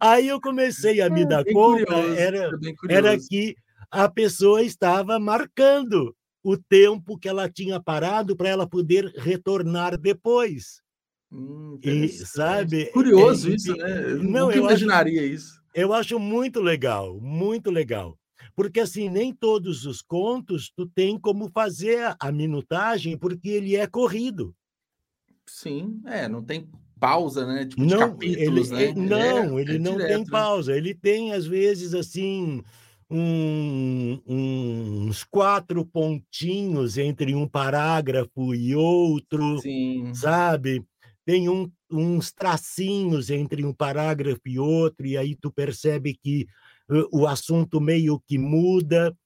Speaker 2: Aí eu comecei a me é, dar conta, curioso, era, era que a pessoa estava marcando o tempo que ela tinha parado para ela poder retornar depois.
Speaker 1: Hum, e sabe? Curioso é, isso, né? Eu não eu imaginaria
Speaker 2: acho,
Speaker 1: isso.
Speaker 2: Eu acho muito legal, muito legal. Porque assim, nem todos os contos tu tem como fazer a minutagem, porque ele é corrido.
Speaker 1: Sim, é, não tem pausa, né? Tipo, não, capítulos,
Speaker 2: ele, né? Não, é, ele é não direto, tem né? pausa. Ele tem, às vezes, assim, um, uns quatro pontinhos entre um parágrafo e outro, Sim. sabe? Tem um, uns tracinhos entre um parágrafo e outro, e aí tu percebe que uh, o assunto meio que muda.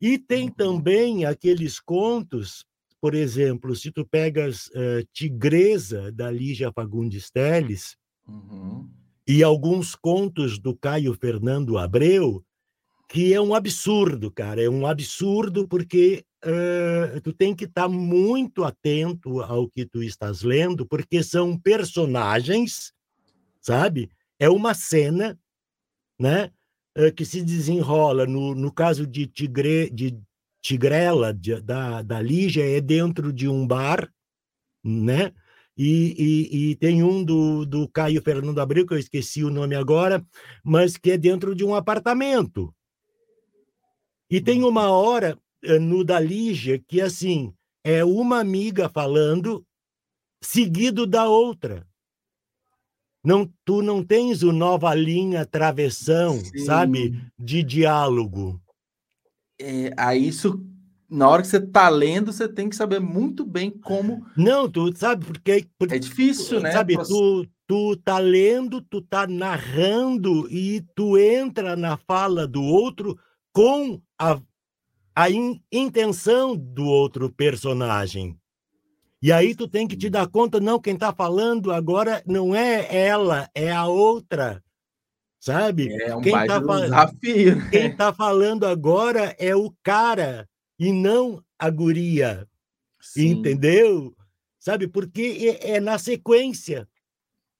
Speaker 2: E tem uhum. também aqueles contos, por exemplo, se tu pegas uh, Tigresa, da Lígia Fagundes Teles, uhum. e alguns contos do Caio Fernando Abreu, que é um absurdo, cara, é um absurdo porque uh, tu tem que estar tá muito atento ao que tu estás lendo, porque são personagens, sabe? É uma cena, né? Que se desenrola no, no caso de Tigre, de Tigrela, de, da, da Lígia, é dentro de um bar, né? E, e, e, tem um do, do Caio Fernando Abreu, que eu esqueci o nome agora, mas que é dentro de um apartamento. E tem uma hora eh, no da Lígia que, assim, é uma amiga falando seguido da outra. Não, tu não tens o nova linha travessão, Sim. sabe, de diálogo.
Speaker 1: É, aí isso, na hora que você tá lendo, você tem que saber muito bem como.
Speaker 2: Não, tu sabe porque, porque
Speaker 1: é difícil, né?
Speaker 2: Sabe, tu tu tá lendo, tu tá narrando e tu entra na fala do outro com a, a in, intenção do outro personagem. E aí tu tem que te dar conta, não, quem está falando agora não é ela, é a outra. Sabe?
Speaker 1: É um quem tá desafio.
Speaker 2: Né? Quem está falando agora é o cara e não a guria. Sim. Entendeu? Sabe? Porque é, é, na sequência.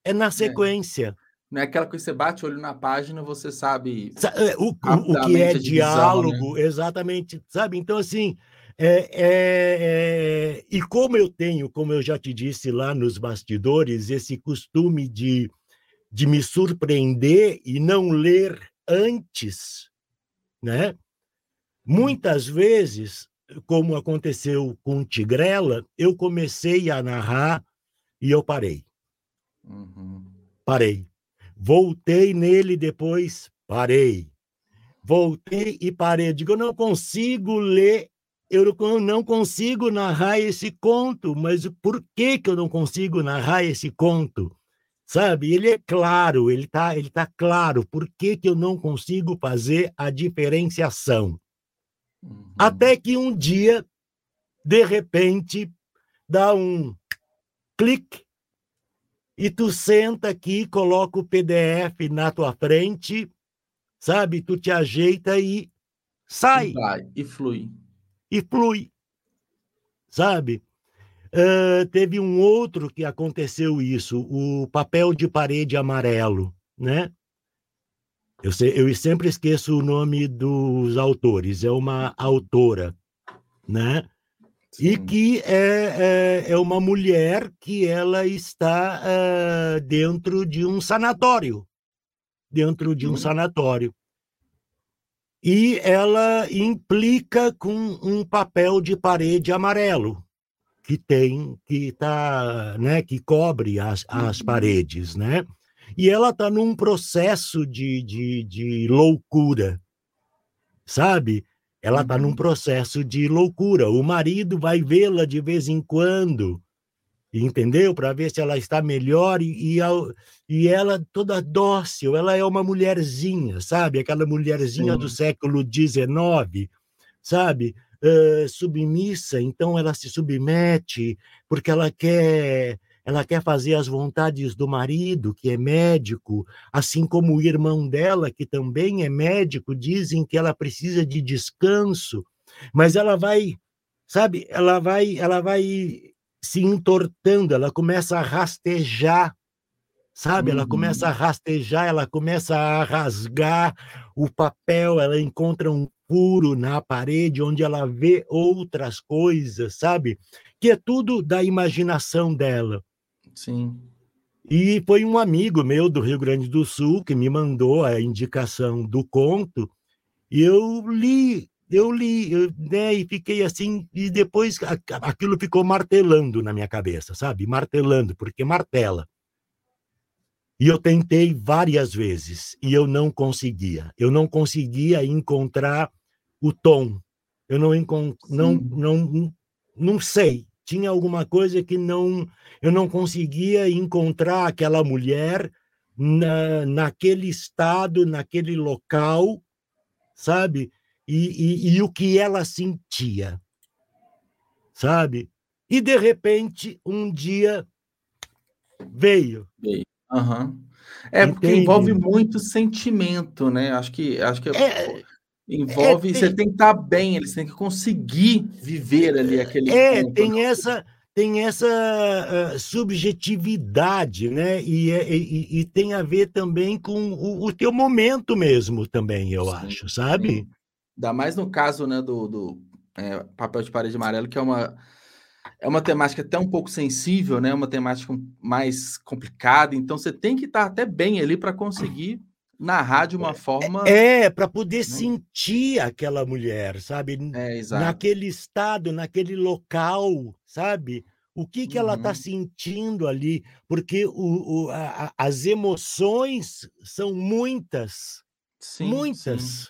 Speaker 2: É na é. sequência.
Speaker 1: Não é aquela coisa que você bate o olho na página, você sabe.
Speaker 2: É, o, o, o que é diálogo, né? exatamente. Sabe? Então, assim. É, é, é, e como eu tenho, como eu já te disse lá nos bastidores, esse costume de, de me surpreender e não ler antes, né? Muitas vezes, como aconteceu com Tigrela, eu comecei a narrar e eu parei. Uhum. Parei. Voltei nele depois, parei. Voltei e parei. Digo, eu não consigo ler, eu não consigo narrar esse conto, mas por que, que eu não consigo narrar esse conto? Sabe? Ele é claro, ele está ele tá claro. Por que, que eu não consigo fazer a diferenciação? Uhum. Até que um dia, de repente, dá um clique e tu senta aqui, coloca o PDF na tua frente, sabe? Tu te ajeita e sai.
Speaker 1: E vai, e flui.
Speaker 2: E flui, sabe? Uh, teve um outro que aconteceu isso, o papel de parede amarelo, né? Eu, eu sempre esqueço o nome dos autores, é uma autora, né? E que é, é, é, uma mulher que ela está uh, dentro de um sanatório, dentro de um uhum. sanatório. E ela implica com um papel de parede amarelo que tem, que tá, né, que cobre as, as uhum. paredes, né? E ela está num processo de, de, de loucura, sabe? Ela está num uhum. processo de loucura. O marido vai vê-la de vez em quando, entendeu? Para ver se ela está melhor e, e, e, ela toda dócil. Ela é uma mulherzinha, sabe? Aquela mulherzinha Sim. do século XIX, sabe? Uh, submissa, então ela se submete porque ela quer ela quer fazer as vontades do marido, que é médico, assim como o irmão dela, que também é médico, dizem que ela precisa de descanso, mas ela vai, sabe, ela vai, ela vai se entortando, ela começa a rastejar, sabe? Ela começa a uhum. rastejar, ela começa a rasgar o papel, ela encontra um furo na parede onde ela vê outras coisas, sabe? Que é tudo da imaginação dela.
Speaker 1: Sim.
Speaker 2: E foi um amigo meu do Rio Grande do Sul que me mandou a indicação do conto, e eu li, eu li, eu, né, e fiquei assim, e depois aquilo ficou martelando na minha cabeça, sabe? Martelando, porque martela. E eu tentei várias vezes e eu não conseguia. Eu não conseguia encontrar o tom. Eu não não não não sei tinha alguma coisa que não eu não conseguia encontrar aquela mulher na, naquele estado, naquele local, sabe? E, e, e o que ela sentia, sabe? E de repente, um dia veio.
Speaker 1: Veio. Uhum. É, Entende? porque envolve muito sentimento, né? Acho que, acho que é, envolve. É, tem, você tem que estar bem, eles têm que conseguir viver ali aquele.
Speaker 2: É, tempo, tem essa tem essa uh, subjetividade, né? E, é, e, e, tem a ver também com o, o teu momento mesmo, também, eu sim, acho, sabe? Sim.
Speaker 1: Ainda mais no caso né, do, do é, papel de parede amarelo, que é uma, é uma temática até um pouco sensível, né? Uma temática mais complicada, então você tem que estar até bem ali para conseguir narrar de uma forma.
Speaker 2: É, para poder né? sentir aquela mulher, sabe? É, naquele estado, naquele local, sabe? O que, que uhum. ela está sentindo ali? Porque o, o a, as emoções são muitas. Sim, muitas. Sim.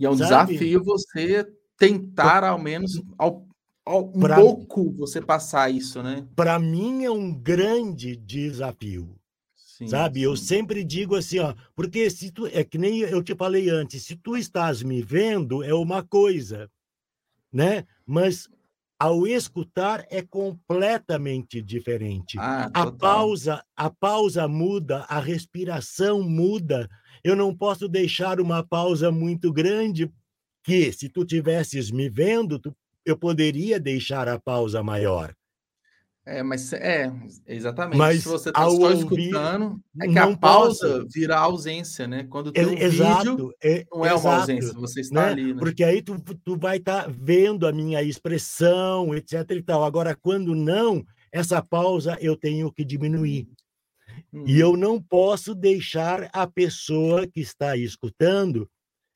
Speaker 1: E é um sabe? desafio você tentar, ao menos, ao, ao, um pra, pouco, você passar isso, né?
Speaker 2: Para mim é um grande desafio. Sim, sabe? Sim. Eu sempre digo assim, ó, porque se tu é que nem eu te falei antes, se tu estás me vendo é uma coisa, né? Mas ao escutar é completamente diferente. Ah, a pausa, a pausa muda, a respiração muda. Eu não posso deixar uma pausa muito grande que se tu tivesses me vendo, tu, eu poderia deixar a pausa maior.
Speaker 1: É, mas é, exatamente. Mas Se você está só escutando, é que a pausa posso. vira ausência, né? Quando tem um exato, vídeo, é, não é exato, uma ausência, você está né? ali. Né?
Speaker 2: Porque aí tu, tu vai estar tá vendo a minha expressão, etc e tal. Agora, quando não, essa pausa eu tenho que diminuir. Hum. E eu não posso deixar a pessoa que está escutando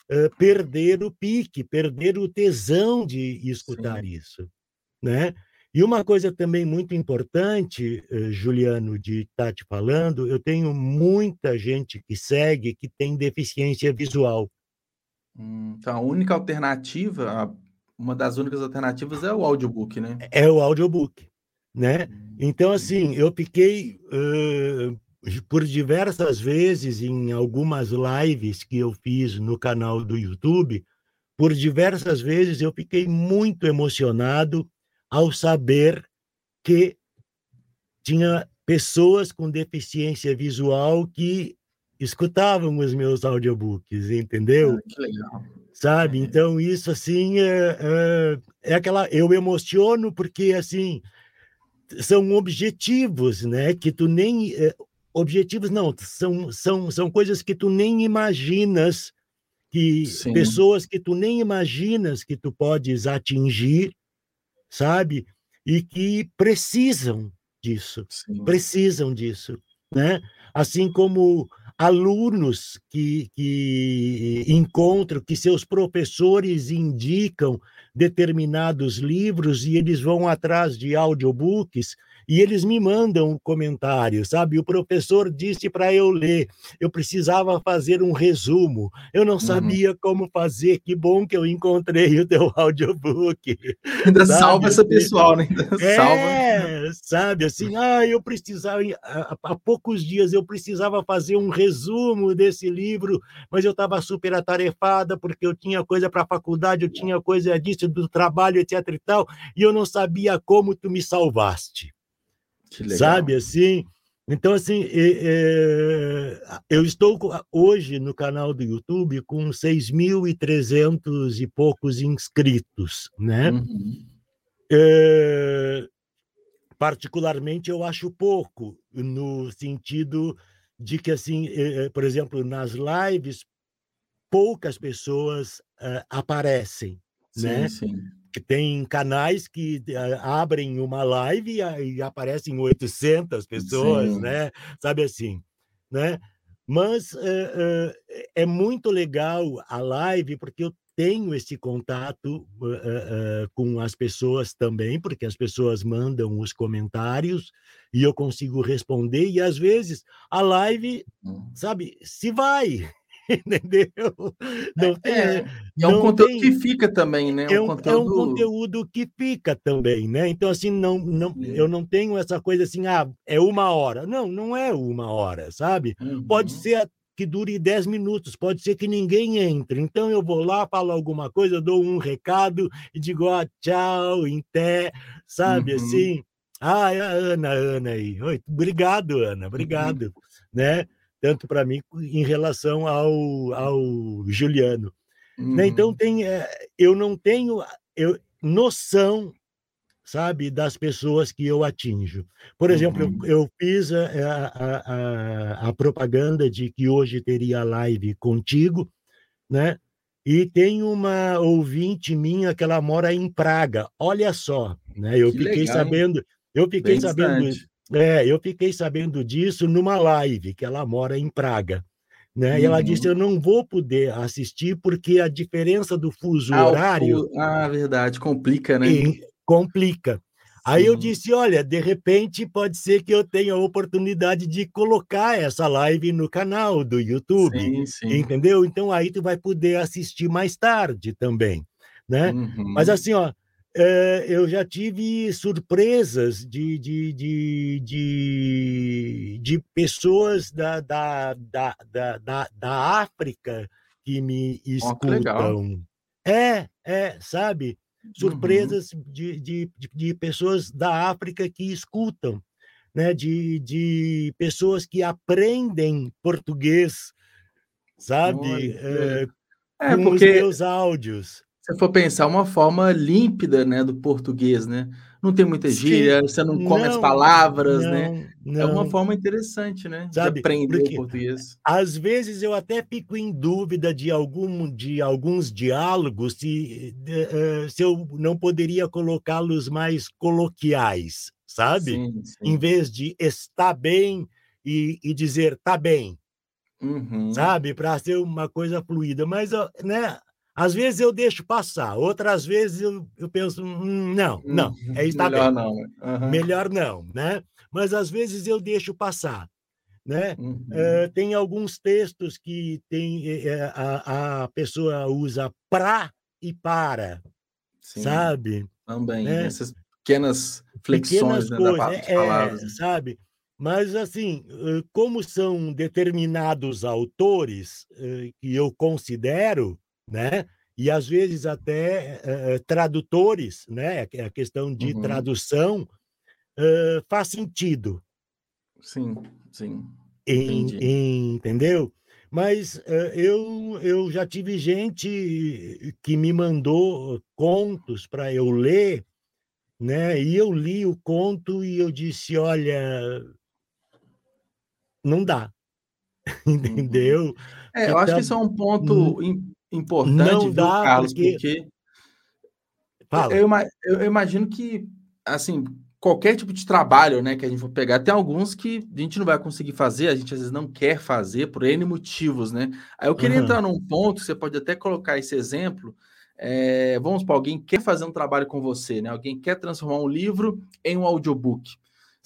Speaker 2: uh, perder o pique, perder o tesão de escutar Sim. isso, né? E uma coisa também muito importante, eh, Juliano, de estar tá te falando, eu tenho muita gente que segue que tem deficiência visual.
Speaker 1: Hum, então, a única alternativa, uma das únicas alternativas é o audiobook, né?
Speaker 2: É o audiobook, né? Hum, então, assim, eu fiquei uh, por diversas vezes em algumas lives que eu fiz no canal do YouTube, por diversas vezes eu fiquei muito emocionado ao saber que tinha pessoas com deficiência visual que escutavam os meus audiobooks, entendeu? Ah,
Speaker 1: que legal.
Speaker 2: Sabe? É. Então, isso, assim, é, é, é, aquela... Eu emociono porque, assim, são objetivos, né? Que tu nem... É, objetivos, não, são, são, são coisas que tu nem imaginas, que Sim. pessoas que tu nem imaginas que tu podes atingir, sabe? E que precisam disso, Sim. precisam disso, né? Assim como alunos que, que encontram, que seus professores indicam determinados livros e eles vão atrás de audiobooks e eles me mandam um comentário, sabe? O professor disse para eu ler, eu precisava fazer um resumo, eu não uhum. sabia como fazer, que bom que eu encontrei [laughs] o teu audiobook.
Speaker 1: Ainda salva essa pessoal, né? Ainda
Speaker 2: é, salva. Sabe? Assim, ah, eu precisava, há poucos dias eu precisava fazer um resumo desse livro, mas eu estava super atarefada porque eu tinha coisa para a faculdade, eu tinha coisa disso, do trabalho, etc e tal, e eu não sabia como tu me salvaste sabe assim? Então, assim, eu estou hoje no canal do YouTube com 6.300 e poucos inscritos, né? Uhum. É, particularmente, eu acho pouco, no sentido de que, assim, é, por exemplo, nas lives, poucas pessoas aparecem, sim, né? Sim que tem canais que uh, abrem uma live e, e aparecem 800 pessoas, Sim. né? Sabe assim, né? Mas uh, uh, é muito legal a live porque eu tenho esse contato com as pessoas também, porque as pessoas mandam os comentários e eu consigo responder e às vezes a live, hum. sabe, se vai, [laughs] entendeu?
Speaker 1: Não tem, é, é um conteúdo tem, que fica também, né?
Speaker 2: Um é, um, conteúdo... é um conteúdo que fica também, né? Então, assim, não, não, eu não tenho essa coisa assim, ah, é uma hora. Não, não é uma hora, sabe? Uhum. Pode ser que dure 10 minutos, pode ser que ninguém entre. Então eu vou lá, falo alguma coisa, dou um recado e digo, ó, tchau, em pé, sabe, uhum. assim. Ah, é a Ana, Ana aí. Oi, obrigado, Ana, obrigado, uhum. né? Tanto para mim em relação ao, ao Juliano. Uhum. Né? Então uhum. tem, é, eu não tenho eu, noção sabe, das pessoas que eu atinjo. Por exemplo, uhum. eu, eu, fiz a, a, a, a, propaganda de que hoje teria live contigo, né? E tem uma ouvinte minha que ela mora em Praga. Olha só, né? Eu que fiquei legal, sabendo, eu fiquei Bem sabendo, é, eu fiquei sabendo disso numa live que ela mora em Praga. Né? Uhum. E ela disse: uhum. Eu não vou poder assistir porque a diferença do fuso ah, horário.
Speaker 1: Ah, verdade, complica, né? E,
Speaker 2: complica. Aí eu disse: olha, de repente pode ser que eu tenha a oportunidade de colocar essa live no canal do YouTube, sim, sim. entendeu? Então aí tu vai poder assistir mais tarde também, né? Uhum. Mas assim, ó, é, eu já tive surpresas de, de, de, de, de pessoas da, da, da, da, da África que me escutam. Oh, é, é, sabe? Uhum. surpresas uhum. de, de, de, pessoas da África que escutam, né? de, de pessoas que aprendem português, sabe? É, é, com porque... os meus áudios.
Speaker 1: Se for pensar, uma forma límpida né, do português, né? Não tem muita gíria, Sim, você não come não, as palavras, não, né? Não. É uma forma interessante, né? Sabe, de aprender o português.
Speaker 2: Às vezes eu até fico em dúvida de, algum, de alguns diálogos, se, uh, se eu não poderia colocá-los mais coloquiais, sabe? Sim, sim. Em vez de estar bem e, e dizer tá bem. Uhum. Sabe, para ser uma coisa fluida, mas né, às vezes eu deixo passar, outras vezes eu, eu penso, hum, não, não, é está melhor bem. não. Uhum. Melhor não, né? Mas às vezes eu deixo passar, né? Uhum. Uh, tem alguns textos que tem uh, a, a pessoa usa para e para, Sim, sabe?
Speaker 1: Também, né? essas pequenas flexões pequenas né, coisas,
Speaker 2: é, palavras. É, sabe? Mas, assim, como são determinados autores que eu considero, né? E às vezes até uh, tradutores, né? A questão de uhum. tradução uh, faz sentido.
Speaker 1: Sim, sim.
Speaker 2: Em, entendeu? Mas uh, eu, eu já tive gente que me mandou contos para eu ler, né? E eu li o conto e eu disse, olha, não dá, [laughs] uhum. entendeu?
Speaker 1: É, eu então, acho que isso é um ponto hum importante, não dá, viu, Carlos, porque... porque... Eu, eu, imagino que, assim, qualquer tipo de trabalho, né, que a gente for pegar, tem alguns que a gente não vai conseguir fazer, a gente às vezes não quer fazer por N motivos, né? Aí eu queria uhum. entrar num ponto, você pode até colocar esse exemplo, é, vamos para alguém quer fazer um trabalho com você, né? Alguém quer transformar um livro em um audiobook.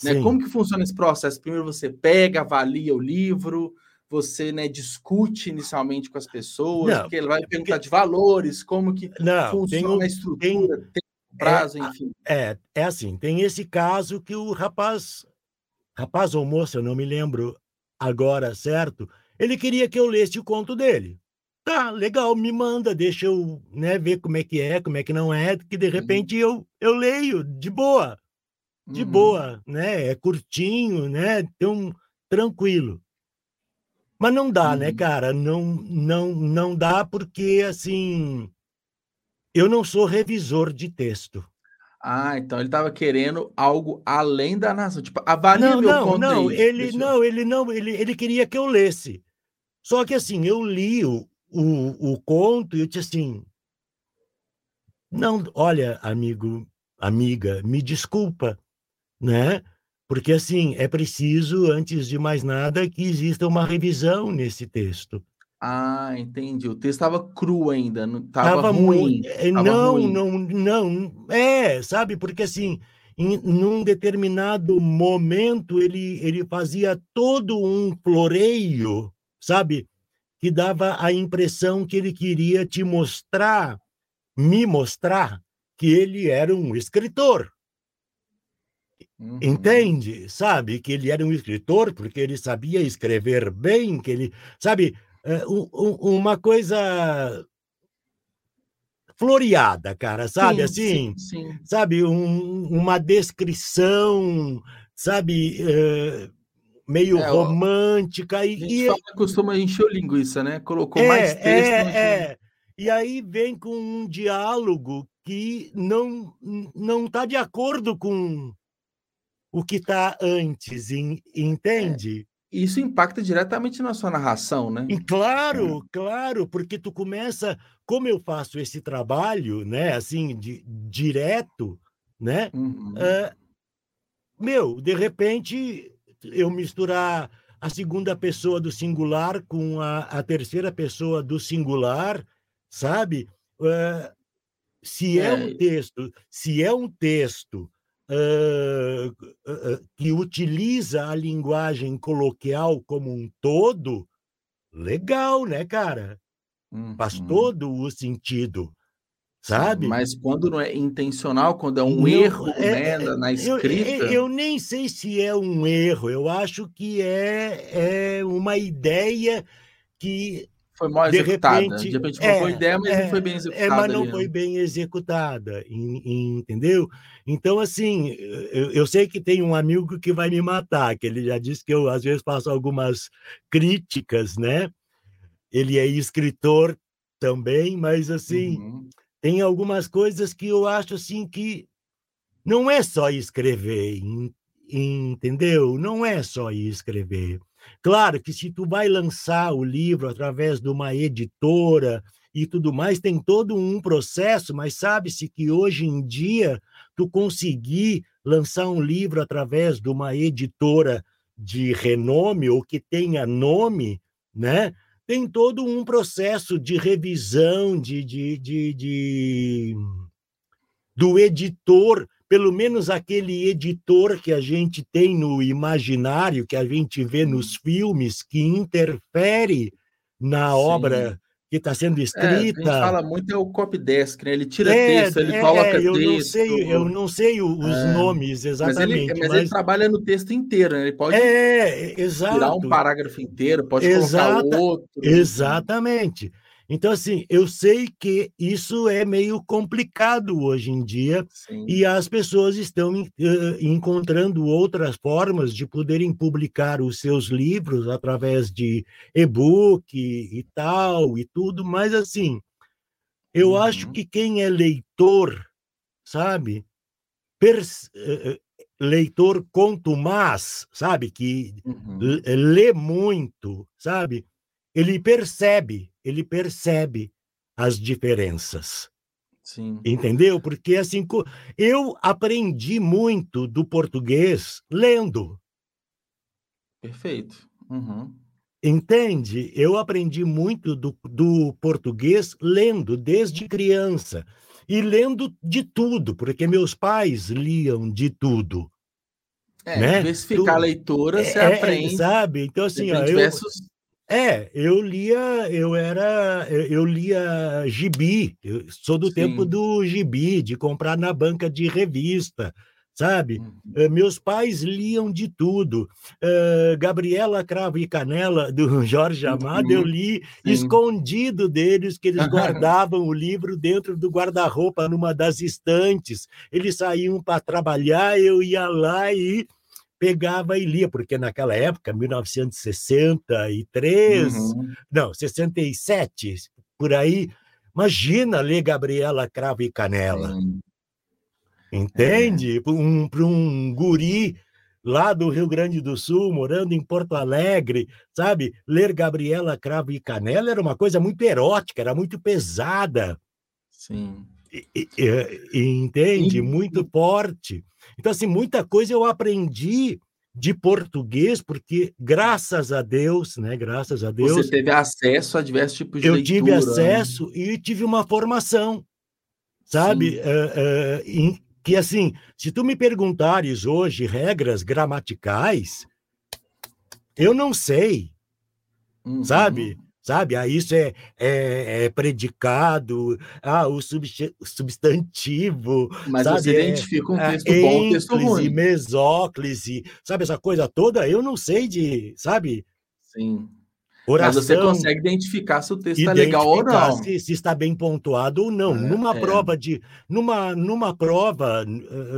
Speaker 1: Né? Como que funciona esse processo? Primeiro você pega, avalia o livro, você né, discute inicialmente com as pessoas, não, porque ele vai é perguntar de valores, como que não, funciona um, a estrutura, tem, tem prazo,
Speaker 2: é,
Speaker 1: enfim.
Speaker 2: É, é assim, tem esse caso que o rapaz, rapaz ou moça, eu não me lembro agora, certo? Ele queria que eu lesse o conto dele. Tá, legal, me manda, deixa eu né, ver como é que é, como é que não é, que de repente eu, eu leio de boa, de uhum. boa, né? É curtinho, né? Então, tranquilo. Mas não dá, né, uhum. cara? Não, não, não dá porque, assim, eu não sou revisor de texto.
Speaker 1: Ah, então ele estava querendo algo além da nação. Tipo, avalia não, meu
Speaker 2: não,
Speaker 1: conto
Speaker 2: não, ele não, ele não, ele, ele queria que eu lesse. Só que assim, eu li o, o, o conto e eu disse assim: não, olha, amigo, amiga, me desculpa, né? Porque, assim, é preciso, antes de mais nada, que exista uma revisão nesse texto.
Speaker 1: Ah, entendi. O texto estava cru ainda, não estava ruim.
Speaker 2: É, não, ruim. não, não. É, sabe? Porque, assim, em num determinado momento, ele, ele fazia todo um floreio, sabe? Que dava a impressão que ele queria te mostrar, me mostrar, que ele era um escritor Uhum. Entende? Sabe? Que ele era um escritor porque ele sabia escrever bem, que ele. Sabe? É, uma coisa floreada, cara, sabe? Sim, assim, sim, sim. sabe? Um, uma descrição, sabe? Uh, meio é, romântica.
Speaker 1: A gente e, fala, e... costuma encher o linguiça, né? Colocou
Speaker 2: é,
Speaker 1: mais texto.
Speaker 2: É, é. E aí vem com um diálogo que não não está de acordo com o que está antes, entende?
Speaker 1: É. Isso impacta diretamente na sua narração, né?
Speaker 2: E claro, é. claro, porque tu começa, como eu faço esse trabalho, né, assim, de, direto, né? Uhum. Uh, meu, de repente eu misturar a segunda pessoa do singular com a, a terceira pessoa do singular, sabe? Uh, se é. é. um texto, se é um texto uh, uh, que utiliza a linguagem coloquial como um todo, legal, né, cara? Uhum. Faz todo o sentido sabe?
Speaker 1: Mas quando não é intencional, quando é um não, erro é, né, na escrita.
Speaker 2: Eu, eu, nem sei se é um erro, eu acho que é, é uma ideia que.
Speaker 1: Foi mal de executada. Repente, de repente foi é, uma ideia, mas é, não foi bem executada.
Speaker 2: É, mas não ali, foi né? bem executada, entendeu? Então, assim, eu, eu, sei que tem um amigo que vai me matar, que ele já disse que eu, às vezes, faço algumas críticas, né? Ele é escritor também, mas, assim, uhum tem algumas coisas que eu acho assim que não é só escrever, entendeu? Não é só escrever. Claro que se tu vai lançar o livro através de uma editora e tudo mais, tem todo um processo, mas sabe-se que hoje em dia tu conseguir lançar um livro através de uma editora de renome ou que tenha nome, né? tem todo um processo de revisão de, de, de, de, do editor, pelo menos aquele editor que a gente tem no imaginário, que a gente vê nos filmes, que interfere na Sim. obra que está sendo escrita. É, a gente
Speaker 1: fala muito é o copydesk, né? Ele tira é, texto, ele é, coloca
Speaker 2: eu
Speaker 1: texto.
Speaker 2: Não sei, eu não sei os é. nomes exatamente.
Speaker 1: Mas, ele, mas, mas, ele, trabalha no texto inteiro, né? Ele pode
Speaker 2: é, tirar
Speaker 1: um parágrafo inteiro, pode Exata, colocar outro.
Speaker 2: Exatamente. Então, assim, eu sei que isso é meio complicado hoje em dia Sim. e as pessoas estão uh, encontrando outras formas de poderem publicar os seus livros através de e-book e, e tal e tudo, mas, assim, eu uhum. acho que quem é leitor, sabe, Pers uh, leitor contumaz, sabe, que uhum. lê muito, sabe, ele percebe ele percebe as diferenças. Sim. Entendeu? Porque assim, eu aprendi muito do português lendo.
Speaker 1: Perfeito. Uhum.
Speaker 2: Entende? Eu aprendi muito do, do português lendo desde criança. E lendo de tudo, porque meus pais liam de tudo.
Speaker 1: É, né? diversificar tu, a leitura, você é, aprende.
Speaker 2: Sabe? Então, assim, ó, eu, é, eu lia, eu era, eu lia gibi, eu sou do Sim. tempo do gibi, de comprar na banca de revista, sabe? Uhum. Eh, meus pais liam de tudo. Uh, Gabriela Cravo e Canela, do [laughs] Jorge Amado, uhum. eu li Sim. escondido deles, que eles [laughs] guardavam o livro dentro do guarda-roupa, numa das estantes. Eles saíam para trabalhar, eu ia lá e pegava e lia, porque naquela época, 1963, uhum. não, 67, por aí, imagina ler Gabriela Cravo e Canela. Entende? É. Para um, um guri lá do Rio Grande do Sul, morando em Porto Alegre, sabe? Ler Gabriela Cravo e Canela era uma coisa muito erótica, era muito pesada.
Speaker 1: Sim.
Speaker 2: E, e, e, entende? Muito forte. Então, assim, muita coisa eu aprendi de português, porque graças a Deus, né? Graças a Deus.
Speaker 1: Você teve acesso a diversos tipos de
Speaker 2: eu
Speaker 1: leitura.
Speaker 2: Eu tive acesso e tive uma formação, sabe? Uh, uh, em, que assim, se tu me perguntares hoje regras gramaticais, eu não sei, uhum. sabe? Sabe? Ah, isso é, é, é predicado, ah, o substantivo.
Speaker 1: Mas
Speaker 2: sabe?
Speaker 1: você é, identifica um texto é, bom, um texto ruim.
Speaker 2: mesóclise, sabe? Essa coisa toda, eu não sei de, sabe?
Speaker 1: Sim. Oração, Mas você consegue identificar se o texto está legal ou não.
Speaker 2: Se, se, está bem pontuado ou não. É, numa é. prova de. Numa, numa prova,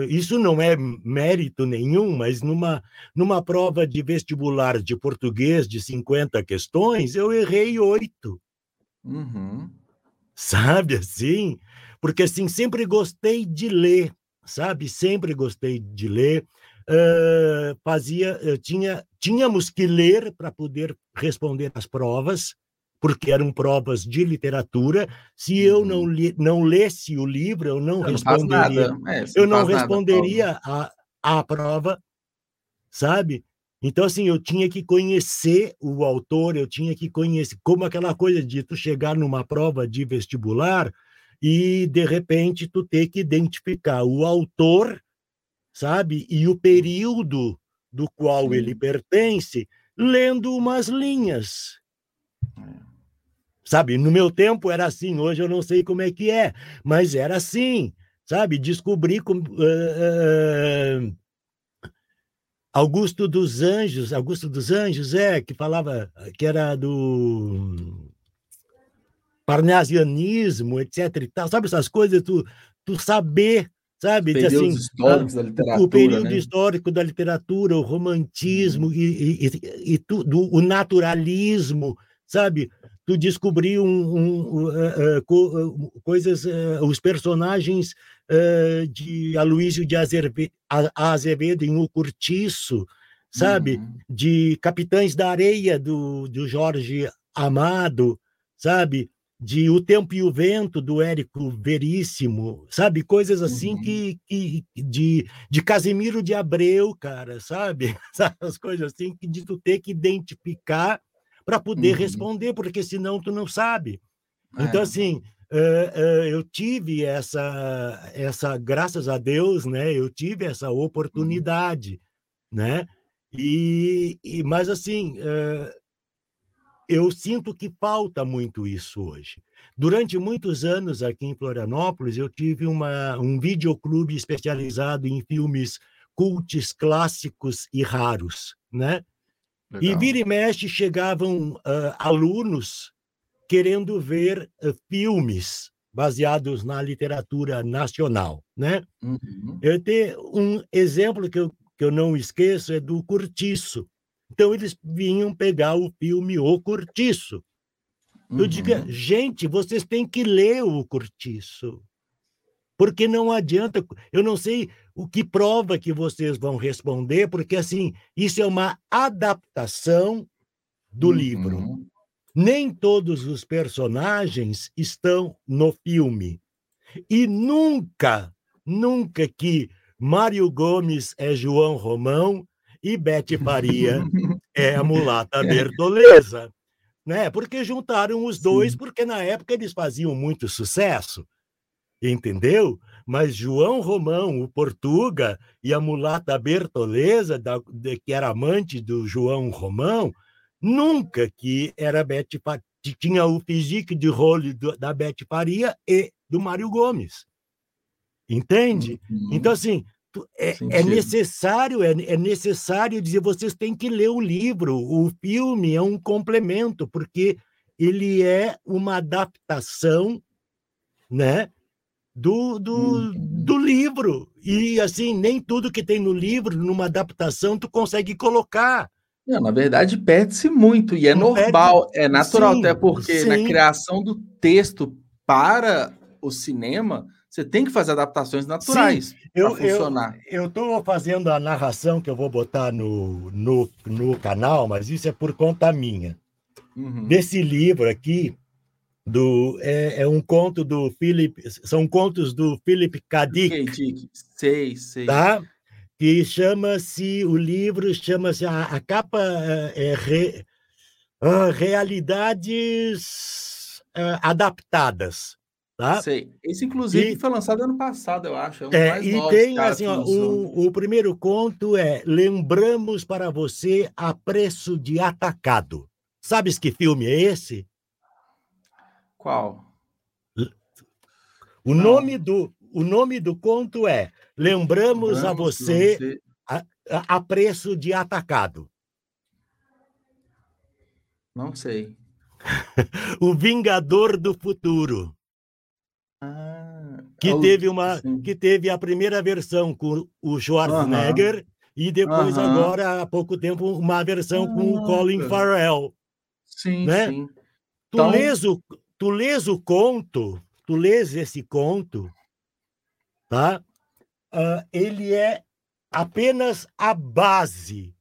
Speaker 2: isso não é mérito nenhum, mas numa, numa prova de vestibular de português de 50 questões, eu errei oito.
Speaker 1: Uhum.
Speaker 2: Sabe assim? Porque assim, sempre gostei de ler, sabe? Sempre gostei de ler uh, fazia, uh, tinha, tínhamos que ler para poder responder às provas, porque eram provas de literatura. Se eu não, uhum. li, não lesse o livro, eu não, responderia. Não é, eu não, não responderia a, a prova, sabe? Então, assim, eu tinha que conhecer o autor, eu tinha que conhecer, como aquela coisa de tu chegar numa prova de vestibular e, de repente, tu ter que identificar o autor sabe? E o período do qual ele pertence, lendo umas linhas. É. Sabe, no meu tempo era assim, hoje eu não sei como é que é, mas era assim, sabe? Descobri como. Uh, uh, Augusto dos Anjos, Augusto dos Anjos, é, que falava que era do parnasianismo, etc e tal, sabe essas coisas, tu, tu saber sabe?
Speaker 1: Assim, históricos da literatura.
Speaker 2: O período né? histórico da literatura, o romantismo uhum. e, e, e tudo, o naturalismo, sabe? Tu descobriu um, um, uh, uh, coisas, uh, os personagens de Aloysio de Azevedo, Azevedo em O Curtiço, sabe? Uhum. De Capitães da Areia, do, do Jorge Amado, sabe? De O Tempo e o Vento, do Érico Veríssimo, sabe? Coisas assim uhum. que, que de, de Casimiro de Abreu, cara, sabe? [laughs] As coisas assim que de tu ter que identificar para poder uhum. responder, porque senão tu não sabe. Então, é. Então, assim, uh, uh, eu tive essa, essa, graças a Deus, né? Eu tive essa uhum. oportunidade, uhum. né? E, e, mas assim, uh, eu sinto que falta muito isso hoje. Durante muitos anos aqui em Florianópolis, eu tive uma, um videoclube especializado em filmes cultos clássicos e raros, né? Legal. E vira e mexe chegavam uh, alunos querendo ver uh, filmes baseados na literatura nacional, né? Uhum. Eu tenho um exemplo que eu, que eu não esqueço é do Curtiço, então eles vinham pegar o filme O Cortiço. Eu uhum. digo, gente, vocês têm que ler o Cortiço. Porque não adianta, eu não sei o que prova que vocês vão responder, porque assim, isso é uma adaptação do uhum. livro. Nem todos os personagens estão no filme. E nunca, nunca que Mário Gomes é João Romão e Bete Faria [laughs] é a mulata Bertoleza, né? Porque juntaram os dois, Sim. porque na época eles faziam muito sucesso, entendeu? Mas João Romão, o Portuga, e a mulata Bertoleza, da, de, que era amante do João Romão, nunca que era Bete tinha o físico de role da Bete Faria e do Mário Gomes. Entende? Uhum. Então, assim, é, é, necessário, é, é, necessário dizer, vocês têm que ler o livro. O filme é um complemento, porque ele é uma adaptação né, do, do, uhum. do livro. E assim, nem tudo que tem no livro, numa adaptação, tu consegue colocar.
Speaker 1: Não, na verdade, perde-se muito, e é Não normal, perde... é natural, sim, até porque sim. na criação do texto para o cinema você tem que fazer adaptações naturais para funcionar.
Speaker 2: Eu estou fazendo a narração que eu vou botar no, no, no canal, mas isso é por conta minha. Uhum. Desse livro aqui, do, é, é, um conto do Philip, são contos do Philip K. Dick.
Speaker 1: Sei, sei.
Speaker 2: Tá? Que chama-se, o livro chama-se, a, a, capa é, é re, uh, Realidades uh, Adaptadas. Tá?
Speaker 1: Sei. Esse, inclusive, e, foi lançado ano passado, eu acho. É, um
Speaker 2: é e tem, assim, ó, o, o primeiro conto é Lembramos para você a preço de atacado. Sabes que filme é esse?
Speaker 1: Qual?
Speaker 2: O nome do o nome do conto é Lembramos, Lembramos a você, você... A, a, preço de atacado.
Speaker 1: Não sei. [laughs]
Speaker 2: o Vingador do Futuro.
Speaker 1: Ah,
Speaker 2: que é teve uma sim. que teve a primeira versão com o Schwarzenegger uh -huh. e depois agora há pouco tempo uma versão com o Colin Farrell.
Speaker 1: Sim, né? sim.
Speaker 2: Tu, então... lês o, tu lês o conto, tu lês esse conto, tá? Uh, ele é apenas a base,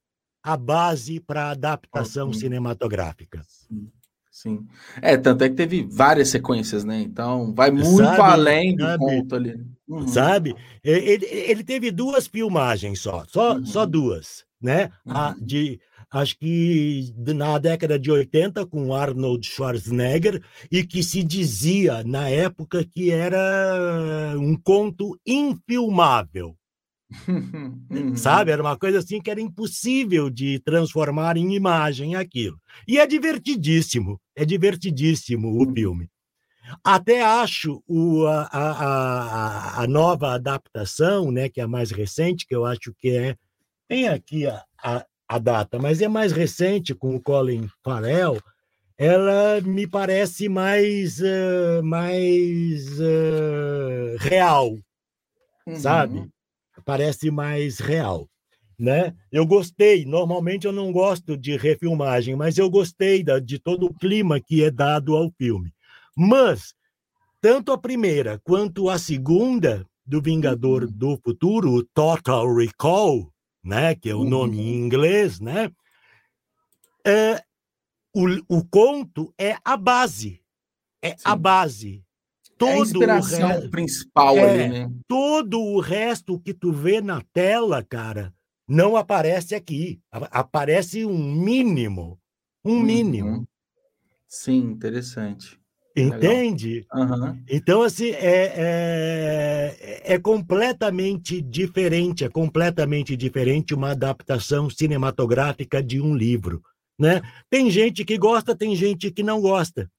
Speaker 2: a base para adaptação cinematográfica.
Speaker 1: Sim. Sim. É, tanto é que teve várias sequências, né? Então, vai muito sabe, além do sabe, conto ali.
Speaker 2: Uhum. Sabe? Ele, ele teve duas filmagens só, só, uhum. só duas, né? Uhum. A, de, acho que na década de 80, com Arnold Schwarzenegger, e que se dizia na época que era um conto infilmável. Uhum. Sabe? Era uma coisa assim que era impossível de transformar em imagem aquilo. E é divertidíssimo, é divertidíssimo o uhum. filme. Até acho o, a, a, a, nova adaptação, né, que é a mais recente, que eu acho que é. Tem aqui a, a, a data, mas é mais recente, com o Colin Farrell. Ela me parece mais, uh, mais uh, real, uhum. sabe? Parece mais real. Né? Eu gostei, normalmente eu não gosto de refilmagem, mas eu gostei da, de todo o clima que é dado ao filme. Mas, tanto a primeira quanto a segunda do Vingador uhum. do Futuro, o Total Recall, né, que é o uhum. nome em inglês, né, é, o, o conto é a base, é Sim. a base
Speaker 1: todo é a inspiração resto, principal é, ali, né?
Speaker 2: Todo o resto que tu vê na tela, cara, não aparece aqui. Aparece um mínimo. Um uhum. mínimo.
Speaker 1: Sim, interessante.
Speaker 2: Entende? Uhum. Então, assim, é, é, é, completamente diferente, é completamente diferente uma adaptação cinematográfica de um livro. Né? Tem gente que gosta, tem gente que não gosta.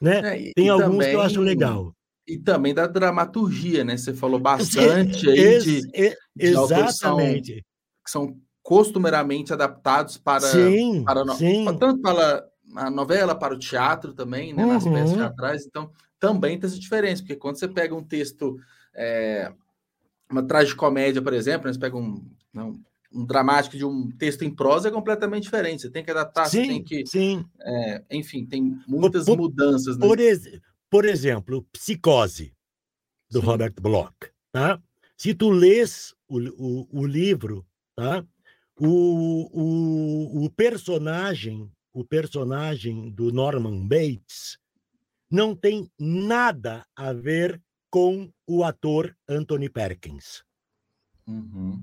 Speaker 2: Né? É, e, tem e alguns também... que eu acho legal.
Speaker 1: E também da dramaturgia, né? Você falou [laughs] bastante aí de, de
Speaker 2: exatamente.
Speaker 1: Que são, costumeiramente adaptados para,
Speaker 2: sim,
Speaker 1: para
Speaker 2: sim.
Speaker 1: tanto para a novela, para o teatro também, né? Nas uhum. peças teatrais. Então, também tem essa diferença, porque quando você pega um texto, é, uma tragicomédia, por exemplo, né? você pega um, não, um dramático de um texto em prosa é completamente diferente. Você tem que adaptar, sim, você tem que.
Speaker 2: Sim.
Speaker 1: É, enfim, tem muitas
Speaker 2: por,
Speaker 1: mudanças. Né?
Speaker 2: Por, exemplo por exemplo, Psicose, do Sim. Robert Bloch. Tá? Se tu lês o, o, o livro, tá? O, o, o, personagem, o personagem do Norman Bates não tem nada a ver com o ator Anthony Perkins.
Speaker 1: Uhum.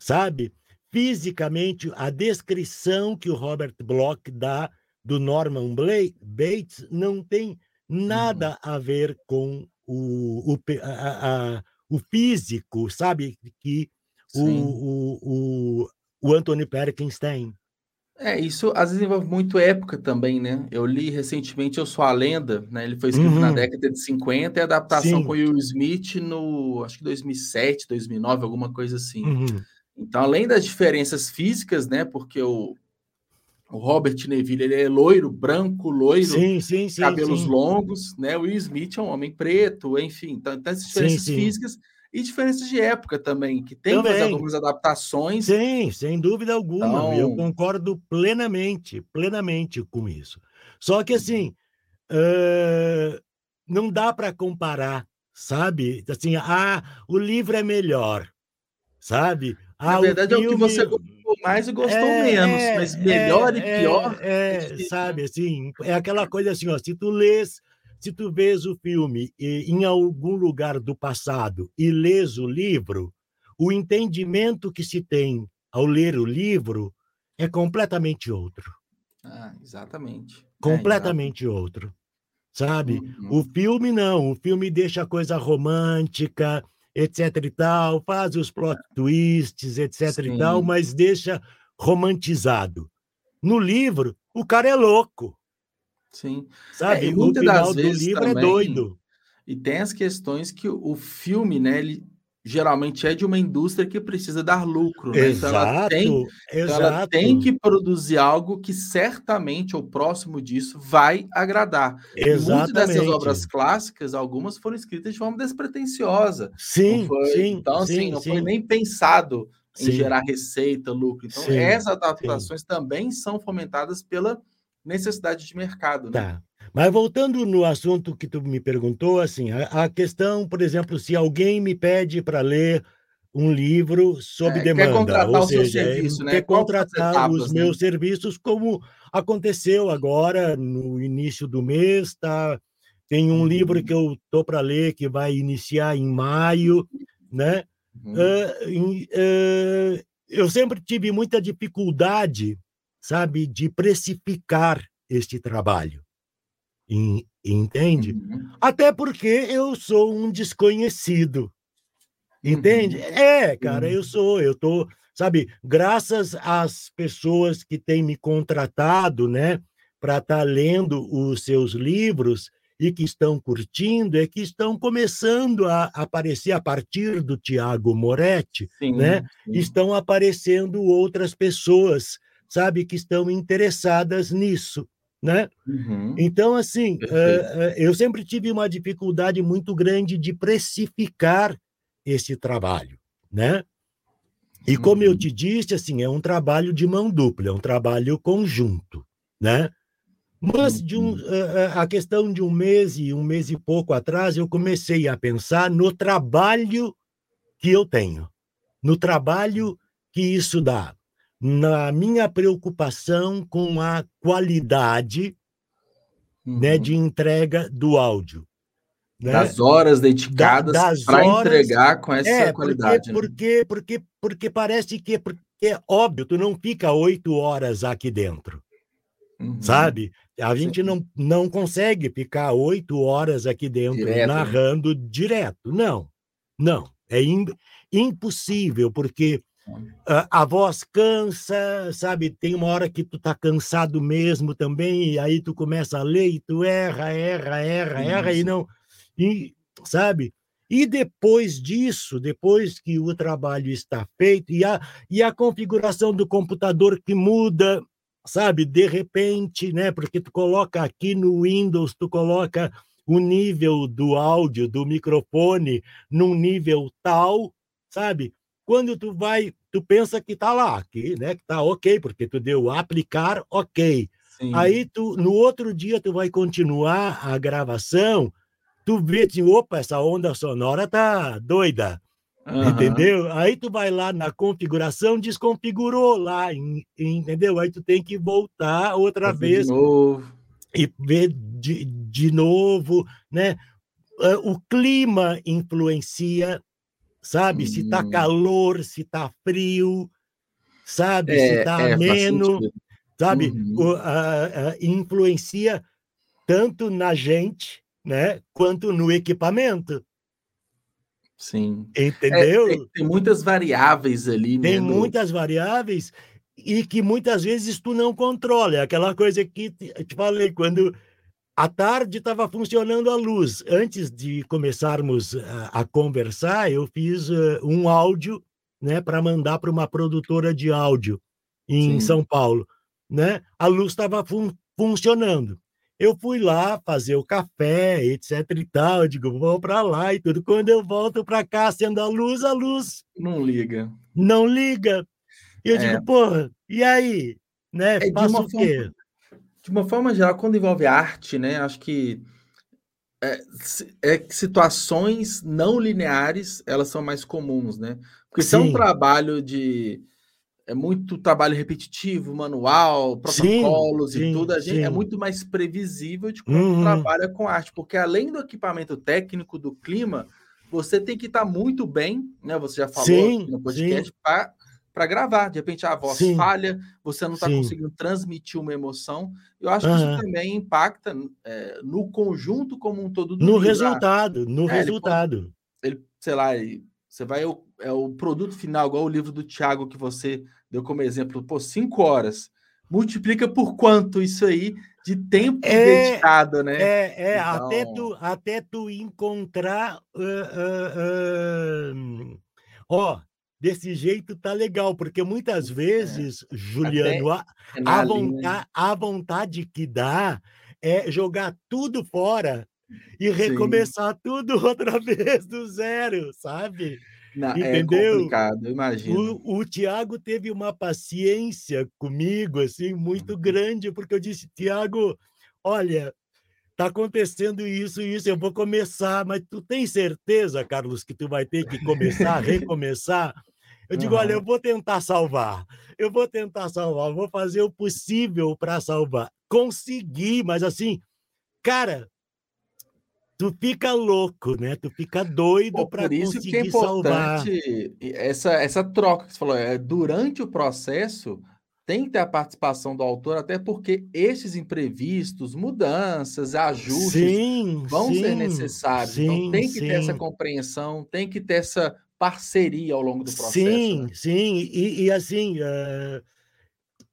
Speaker 2: Sabe? Fisicamente, a descrição que o Robert Bloch dá do Norman Bates não tem nada uhum. a ver com o, o, a, a, o físico, sabe? Que o, o, o, o Anthony Perkins tem.
Speaker 1: É, isso às vezes envolve muito época também, né? Eu li recentemente Eu Sou a Lenda, né? Ele foi escrito uhum. na década de 50 e a adaptação Sim. com Will Smith no, acho que 2007, 2009, alguma coisa assim.
Speaker 2: Uhum.
Speaker 1: Então, além das diferenças físicas, né? Porque o, o Robert Neville ele é loiro, branco, loiro,
Speaker 2: sim, sim, sim,
Speaker 1: cabelos longos, né? O Will Smith é um homem preto, enfim, então tem essas diferenças físicas e diferenças de época também, que tem também. algumas adaptações.
Speaker 2: Sim, sem dúvida alguma. Então... Eu concordo plenamente, plenamente com isso. Só que assim, uh, não dá para comparar, sabe? Assim, ah, o livro é melhor, sabe?
Speaker 1: Ah, Na verdade, filme... é o que você mais e gostou é, menos, é, mas melhor é, e pior.
Speaker 2: É, é sabe, assim, é aquela coisa assim, ó, se tu lês, se tu vês o filme em algum lugar do passado e lês o livro, o entendimento que se tem ao ler o livro é completamente outro.
Speaker 1: Ah, exatamente.
Speaker 2: Completamente outro. Sabe? Uhum. O filme não, o filme deixa a coisa romântica, etc e tal, faz os plot twists, etc Sim. e tal, mas deixa romantizado. No livro, o cara é louco.
Speaker 1: Sim.
Speaker 2: Sabe? É, e muitas das vezes livro é também, é doido.
Speaker 1: E tem as questões que o filme, né, ele geralmente é de uma indústria que precisa dar lucro, né?
Speaker 2: Exato, então ela tem,
Speaker 1: então ela tem que produzir algo que certamente ou próximo disso vai agradar.
Speaker 2: Exatamente. Muitas
Speaker 1: dessas obras clássicas, algumas foram escritas de forma despretensiosa.
Speaker 2: Sim,
Speaker 1: foi,
Speaker 2: sim.
Speaker 1: Então, assim,
Speaker 2: sim,
Speaker 1: não
Speaker 2: sim.
Speaker 1: foi nem pensado em sim. gerar receita, lucro. Então, essas adaptações também são fomentadas pela necessidade de mercado. Né?
Speaker 2: Tá. Mas voltando no assunto que tu me perguntou, assim, a, a questão, por exemplo, se alguém me pede para ler um livro sob é, demanda, quer contratar ou seja, é, serviço, né? quer contratar etapas, os né? meus serviços, como aconteceu agora no início do mês, tá? Tem um uhum. livro que eu tô para ler que vai iniciar em maio, né? Uhum. Uh, uh, eu sempre tive muita dificuldade, sabe, de precificar este trabalho. Entende? Uhum. Até porque eu sou um desconhecido. Entende? Uhum. É, cara, eu sou, eu tô, sabe, graças às pessoas que têm me contratado, né, para estar tá lendo os seus livros e que estão curtindo, é que estão começando a aparecer a partir do Tiago Moretti, sim, né? Sim. Estão aparecendo outras pessoas, sabe, que estão interessadas nisso né? Uhum. Então, assim, uh, eu sempre tive uma dificuldade muito grande de precificar esse trabalho, né? E como eu uhum. te disse, assim, é um trabalho de mão dupla, é um trabalho conjunto, né? Mas de um, uh, a questão de um mês e um mês e pouco atrás, eu comecei a pensar no trabalho que eu tenho, no trabalho que isso dá, na minha preocupação com a qualidade né, uhum. né, de entrega do áudio.
Speaker 1: Né? Das horas dedicadas para entregar com essa é, qualidade.
Speaker 2: Porque, né? porque, porque, porque parece que porque é óbvio, tu não fica oito horas aqui dentro. Uhum. Sabe? A gente não, não consegue ficar oito horas aqui dentro direto. Né? narrando direto. Não, não. É impossível, porque a, voz cansa, sabe? Tem uma hora que tu tá cansado mesmo também, e aí tu começa a ler e tu erra, erra, erra, erra, e não. E, sabe? E depois disso, depois que o trabalho está feito, e a, e a configuração do computador que muda, sabe? De repente, né? Porque tu coloca aqui no Windows, tu coloca o nível do áudio, do microfone, num nível tal, sabe? Quando tu vai, tu pensa que tá lá, que, né, que tá ok, porque tu deu aplicar, ok. Sim. Aí tu, no outro dia tu vai continuar a gravação, tu vê assim, opa, essa onda sonora tá doida. Uhum. Entendeu? Aí tu vai lá na configuração, desconfigurou lá, entendeu? Aí tu tem que voltar outra vez e ver de, de novo, né? O clima influencia sabe? Se tá hum. calor, se tá frio, sabe? É, se tá é, ameno, sabe? Uhum. O, a, a, influencia tanto na gente, né? Quanto no equipamento.
Speaker 1: Sim.
Speaker 2: Entendeu?
Speaker 1: É, tem, tem, muitas variáveis ali,
Speaker 2: né? Tem muitas variáveis e que muitas vezes tu não controla. É aquela coisa que te falei, quando à tarde estava funcionando a luz. Antes de começarmos a, a conversar, eu fiz uh, um áudio né, para mandar para uma produtora de áudio em Sim. São Paulo. Né? A luz estava fun funcionando. Eu fui lá fazer o café, etc e tal. Eu digo, vou para lá e tudo. Quando eu volto para cá, sendo a luz, a luz.
Speaker 1: Não liga.
Speaker 2: Não liga. Eu é. digo, porra, e aí? Né? É, Faço o quê? Forma
Speaker 1: de uma forma geral, quando envolve arte, né, acho que é, é, situações não lineares elas são mais comuns, né? Porque se é um trabalho de é muito trabalho repetitivo, manual, protocolos sim, e tudo, a gente é sim. é muito mais previsível de quando uhum. trabalha com arte, porque além do equipamento técnico do clima, você tem que estar muito bem, né? Você já falou sim, no podcast para para gravar. De repente a voz Sim. falha, você não está conseguindo transmitir uma emoção. Eu acho que isso também impacta é, no conjunto como um todo.
Speaker 2: no livro. resultado, no é, resultado.
Speaker 1: Ele, ele, sei lá, você vai é o produto final, igual o livro do Tiago que você deu como exemplo, pô, cinco horas. Multiplica por quanto isso aí de tempo é, dedicado, né?
Speaker 2: É, é então... até, tu, até tu encontrar. Uh, uh, uh, ó, desse jeito tá legal, porque muitas é. vezes, é. Juliano, a, a, vontade, a vontade que dá é jogar tudo fora e recomeçar Sim. tudo [laughs] outra vez do zero, sabe?
Speaker 1: Não, é Entendeu? É complicado, imagino.
Speaker 2: O, o Tiago teve uma paciência comigo, assim, muito uhum. grande, porque eu disse, Tiago, olha, tá acontecendo isso e isso, eu vou começar, mas tu tem certeza, Carlos, que tu vai ter que começar, [laughs] recomeçar? Eu digo, uhum. olha, eu vou tentar salvar, eu vou tentar salvar, vou fazer o possível para salvar. Consegui, mas assim, cara, tu fica louco, né? Tu fica doido para conseguir que é importante
Speaker 1: salvar. Essa, essa troca que você falou, é, durante o processo tem que ter a participação do autor, até porque esses imprevistos, mudanças, ajustes sim, vão sim, ser necessários. Então, sim, então tem que ter essa compreensão, tem que ter essa parceria ao longo do processo.
Speaker 2: Sim,
Speaker 1: né?
Speaker 2: sim, e, e assim, uh,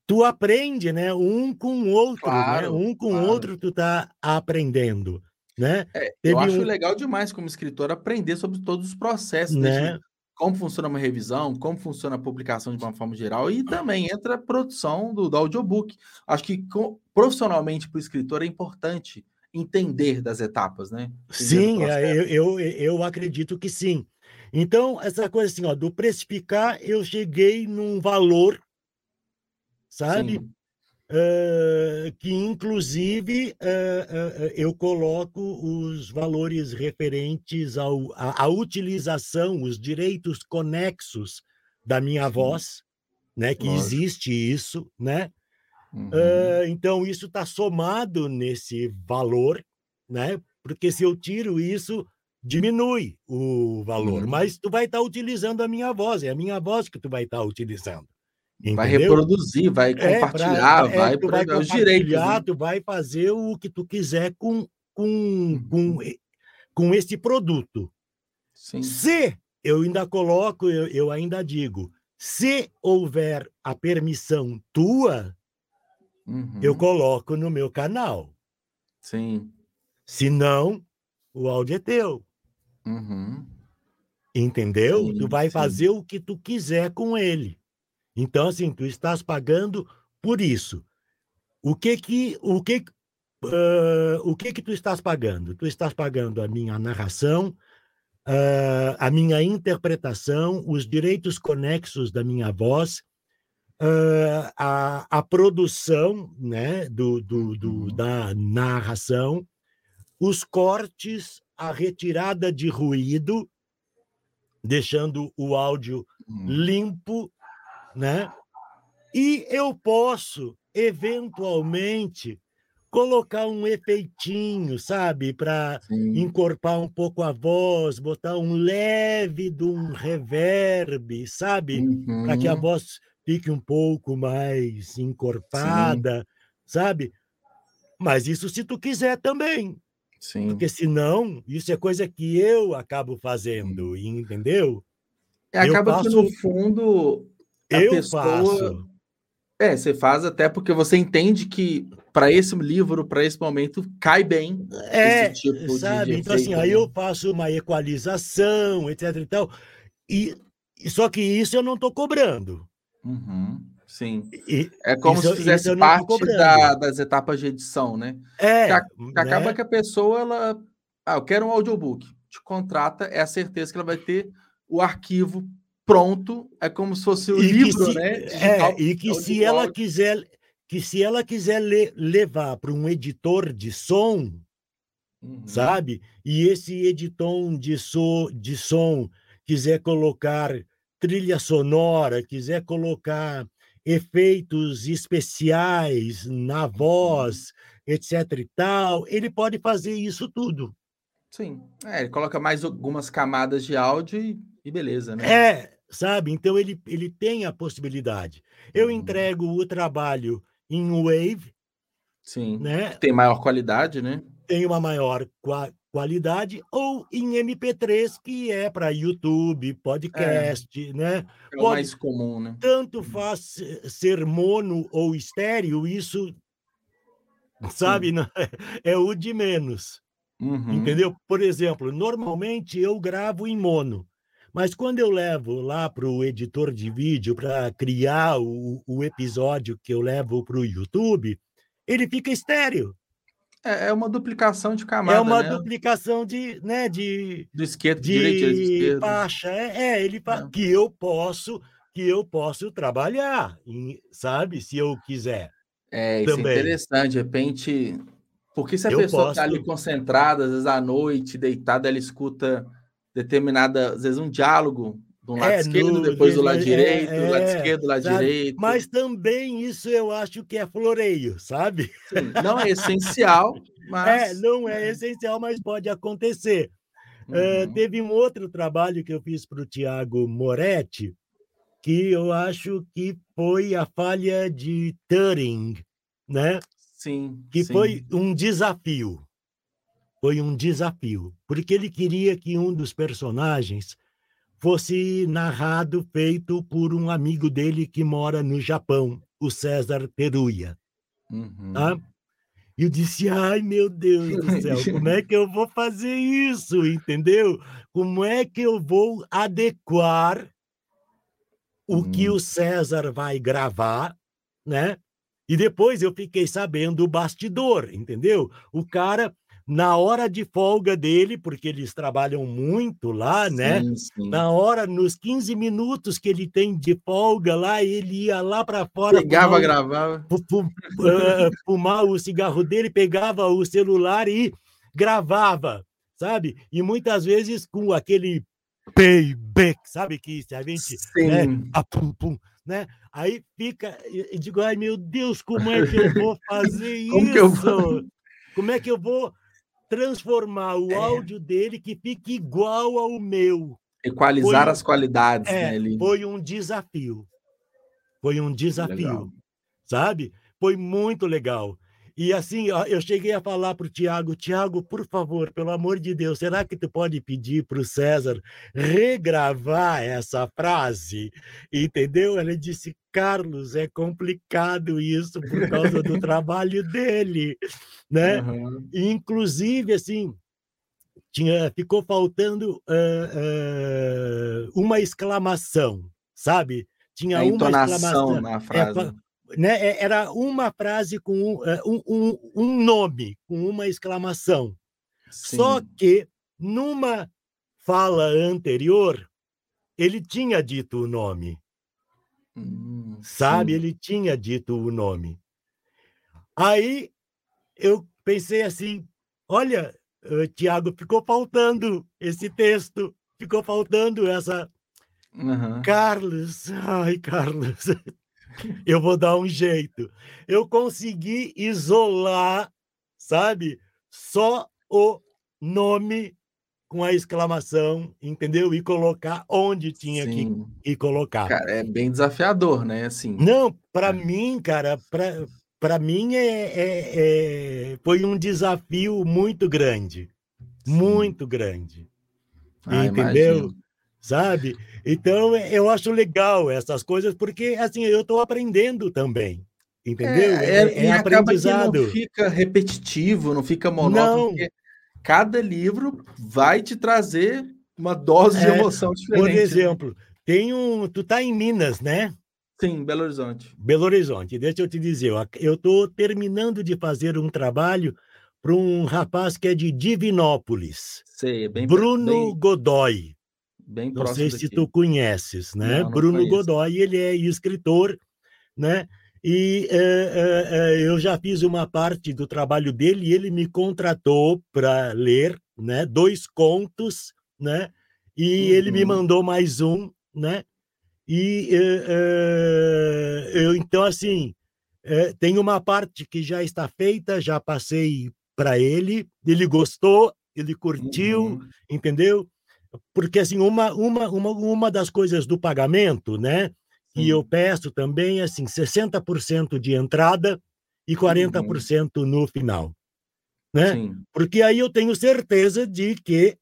Speaker 2: tu aprende, né? Um com o outro, né? claro, né? Um com o claro. outro tu tá aprendendo. Né?
Speaker 1: É, eu acho um... legal demais como escritor aprender sobre todos os processos, né? como funciona uma revisão, como funciona a publicação de uma forma geral, e também entra a produção do, do audiobook. Acho que profissionalmente para o escritor é importante entender das etapas, né?
Speaker 2: Entender sim, é, eu, eu, eu acredito que sim. Então, essa coisa assim, ó, do precificar, eu cheguei num valor, sabe? Uh, que inclusive uh, uh, eu coloco os valores referentes ao, à, à, utilização, os direitos conexos da minha Sim. voz, né? Que Lógico. existe isso, né? Uhum. então isso está somado nesse valor, né? Porque se eu tiro isso, diminui o valor, uhum. mas tu vai estar tá utilizando a minha voz, é a minha voz que tu vai estar tá utilizando.
Speaker 1: Entendeu? Vai reproduzir, vai compartilhar, é, pra, vai, é,
Speaker 2: vai os direitos. Né? Tu vai fazer o que tu quiser com, com, com, uhum. com esse produto. Sim. Se, eu ainda coloco, eu, eu ainda digo, se houver a permissão tua, uhum. eu coloco no meu canal.
Speaker 1: Sim.
Speaker 2: Se não, o áudio é teu.
Speaker 1: Uhum.
Speaker 2: Entendeu? Sim, tu vai sim. fazer o que tu quiser com ele. Então, assim, tu estás pagando por isso. O que que, o que, uh, o que que tu estás pagando? Tu estás pagando a minha narração, uh, a minha interpretação, os direitos conexos da minha voz, uh, a, a produção, né, do, do, do, uhum. da narração, os cortes, a retirada de ruído, deixando o áudio uhum. limpo né? E eu posso, eventualmente, colocar um efeitinho, sabe, para encorpar um pouco a voz, botar um leve de um reverb, sabe, uhum. para que a uhum. voz fique um pouco mais encorpada, Sim. sabe? Mas isso se tu quiser também. Sim. Porque senão, isso é coisa que eu acabo fazendo, entendeu?
Speaker 1: É, acaba faço... que, no fundo, a eu pessoa. Faço. É, você faz até porque você entende que para esse livro, para esse momento, cai bem
Speaker 2: é, esse tipo sabe? de Então, assim, aí né? eu faço uma equalização, etc e tal. E, só que isso eu não estou cobrando.
Speaker 1: Uhum, sim. E, é como isso, se fizesse parte da, das etapas de edição, né?
Speaker 2: É. Que,
Speaker 1: que acaba né? que a pessoa, ela. Ah, eu quero um audiobook. Te contrata, é a certeza que ela vai ter o arquivo pronto, é como se fosse o e livro,
Speaker 2: se,
Speaker 1: né?
Speaker 2: Digital, é, e que se ela quiser que se ela quiser le, levar para um editor de som, uhum. sabe? E esse editor de, so, de som quiser colocar trilha sonora, quiser colocar efeitos especiais na voz, uhum. etc e tal, ele pode fazer isso tudo.
Speaker 1: Sim, é, ele coloca mais algumas camadas de áudio e, e beleza, né?
Speaker 2: É, sabe? Então ele, ele tem a possibilidade. Eu uhum. entrego o trabalho em Wave.
Speaker 1: Sim. Né? Tem maior qualidade, né?
Speaker 2: Tem uma maior qualidade, ou em MP3, que é para YouTube, podcast, é. né?
Speaker 1: É o Pode, mais comum, né?
Speaker 2: Tanto faz ser mono ou estéreo, isso sabe? É, [laughs] é o de menos. Uhum. Entendeu? Por exemplo, normalmente eu gravo em mono, mas quando eu levo lá para o editor de vídeo para criar o, o episódio que eu levo para o YouTube, ele fica estéreo.
Speaker 1: É, é uma duplicação de camada.
Speaker 2: É uma né? duplicação de, né, de
Speaker 1: do esquerdo, de direito,
Speaker 2: faixa. É, é ele é. que eu posso que eu posso trabalhar, sabe? Se eu quiser.
Speaker 1: É, isso é também. é interessante. De repente, porque se a eu pessoa está posso... ali concentrada, às vezes à noite, deitada, ela escuta determinada, às vezes um diálogo do lado é, esquerdo, no, depois do lado é, direito, é, do lado esquerdo, do lado sabe? direito.
Speaker 2: Mas também isso eu acho que é floreio, sabe?
Speaker 1: Sim, não é essencial, [laughs] mas.
Speaker 2: É, não é essencial, mas pode acontecer. Uhum. Uh, teve um outro trabalho que eu fiz para o Tiago Moretti, que eu acho que foi a falha de Turing, né?
Speaker 1: Sim.
Speaker 2: Que
Speaker 1: sim.
Speaker 2: foi um desafio. Foi um desafio, porque ele queria que um dos personagens fosse narrado, feito por um amigo dele que mora no Japão, o César Teruya. Uhum. Tá? E eu disse, ai meu Deus do [laughs] céu, como é que eu vou fazer isso, entendeu? Como é que eu vou adequar o que hum. o César vai gravar, né? E depois eu fiquei sabendo o bastidor, entendeu? O cara, na hora de folga dele, porque eles trabalham muito lá, né? sim, né? Sim. Na hora, nos 15 minutos que ele tem de folga lá, ele ia lá para fora.
Speaker 1: Pegava, fumar, gravava.
Speaker 2: Fumar o cigarro dele, pegava o celular e gravava, sabe? E muitas vezes com aquele payback, sabe? Que se a gente. Né, a pum, pum, né? Aí fica, e digo, ai meu Deus, como é que eu vou [laughs] fazer como isso? Que eu vou... Como é que eu vou transformar o é. áudio dele que fique igual ao meu?
Speaker 1: Equalizar foi, as qualidades, é,
Speaker 2: né? Ele... Foi um desafio. Foi um desafio, legal. sabe? Foi muito legal. E assim, eu cheguei a falar para o Tiago, Tiago, por favor, pelo amor de Deus, será que tu pode pedir para o César regravar essa frase? Entendeu? Ele disse, Carlos, é complicado isso por causa do [laughs] trabalho dele, né? Uhum. Inclusive, assim, tinha, ficou faltando uh, uh, uma exclamação, sabe? Tinha
Speaker 1: a
Speaker 2: uma
Speaker 1: exclamação na frase. É,
Speaker 2: né, é, era uma frase com é, um, um, um nome, com uma exclamação. Sim. Só que, numa fala anterior, ele tinha dito o nome. Hum, sabe? Sim. Ele tinha dito o nome. Aí eu pensei assim: olha, uh, Tiago, ficou faltando esse texto, ficou faltando essa. Uhum. Carlos, [laughs] ai, Carlos, eu vou dar um jeito. Eu consegui isolar, sabe? Só o nome com a exclamação, entendeu? E colocar onde tinha Sim. que, que colocar.
Speaker 1: Cara, é bem desafiador, né? Assim.
Speaker 2: Não, para é. mim, cara, para para mim é, é, é, foi um desafio muito grande, Sim. muito grande, ah, entendeu? Imagino. Sabe? Então, eu acho legal essas coisas, porque assim, eu estou aprendendo também. Entendeu?
Speaker 1: É, é, é aprendizado. não fica repetitivo, não fica monótono, não. cada livro vai te trazer uma dose de é, emoção diferente.
Speaker 2: Por né? exemplo, tem um. Tu tá em Minas, né?
Speaker 1: Sim, Belo Horizonte.
Speaker 2: Belo Horizonte. Deixa eu te dizer, eu estou terminando de fazer um trabalho para um rapaz que é de Divinópolis.
Speaker 1: Sei, é bem
Speaker 2: Bruno
Speaker 1: bem...
Speaker 2: Godoy. Bem Não sei se tu conheces, né? Não, não Bruno conheço. Godoy, ele é escritor, né? E é, é, eu já fiz uma parte do trabalho dele e ele me contratou para ler, né? Dois contos, né? E uhum. ele me uhum. mandou mais um, né? E é, eu, então, assim, tem uma parte que já está feita, já passei para ele, ele gostou, ele curtiu, uhum. entendeu? Porque assim uma, uma, uma, uma das coisas do pagamento, né, que eu peço também é assim, 60% de entrada e 40% uhum. no final, né? Sim. Porque aí eu tenho certeza de que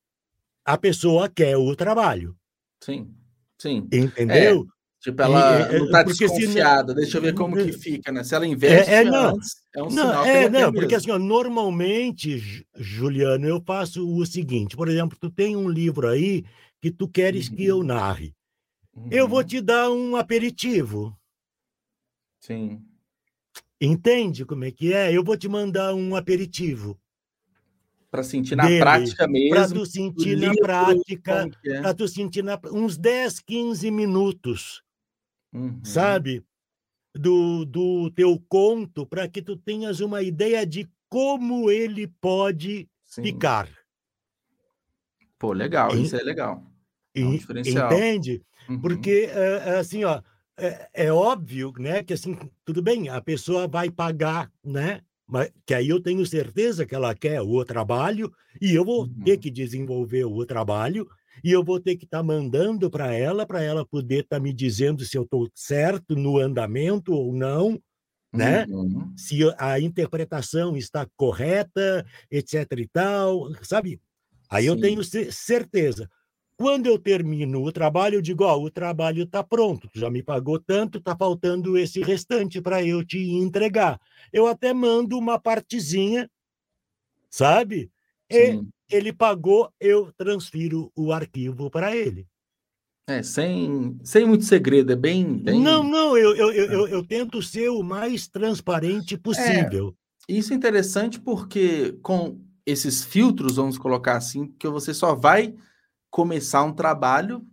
Speaker 2: a pessoa quer o trabalho.
Speaker 1: Sim. Sim.
Speaker 2: Entendeu?
Speaker 1: Tipo, ela e, não tá desconfiada, deixa eu ver como que fica, né? Se ela investe é, é, não, antes, é um não, sinal
Speaker 2: é, não, porque assim, ó, normalmente, Juliano, eu faço o seguinte, por exemplo, tu tem um livro aí que tu queres uhum. que eu uhum. narre. Uhum. Eu vou uhum. te dar um aperitivo.
Speaker 1: Sim.
Speaker 2: Entende como é que é? Eu vou te mandar um aperitivo.
Speaker 1: Para sentir na dele, prática mesmo.
Speaker 2: Para tu sentir na livro, prática, é? para tu sentir na, uns 10, 15 minutos, uhum. sabe? Do, do teu conto, para que tu tenhas uma ideia de como ele pode Sim. ficar.
Speaker 1: Pô, legal, isso é legal.
Speaker 2: É um Entende? Uhum. Porque, eh, assim, ó, é, é, óbvio, né, que assim, tudo bem, a pessoa vai pagar, né, mas que aí eu tenho certeza que ela quer o trabalho e eu vou uhum. ter que desenvolver o trabalho e eu vou ter que estar tá mandando para ela, para ela poder estar tá me dizendo se eu estou certo no andamento ou não, né? Uhum. Se a interpretação está correta, etc e tal, sabe? Aí Sim. eu tenho certeza. Quando eu termino o trabalho, eu digo: Ó, oh, o trabalho está pronto, tu já me pagou tanto, está faltando esse restante para eu te entregar. Eu até mando uma partezinha, sabe? E ele pagou, eu transfiro o arquivo para ele.
Speaker 1: É, sem, sem muito segredo, é bem. bem...
Speaker 2: Não, não, eu, eu, eu, eu, eu tento ser o mais transparente é, possível.
Speaker 1: É, isso é interessante porque com esses filtros, vamos colocar assim, que você só vai começar um trabalho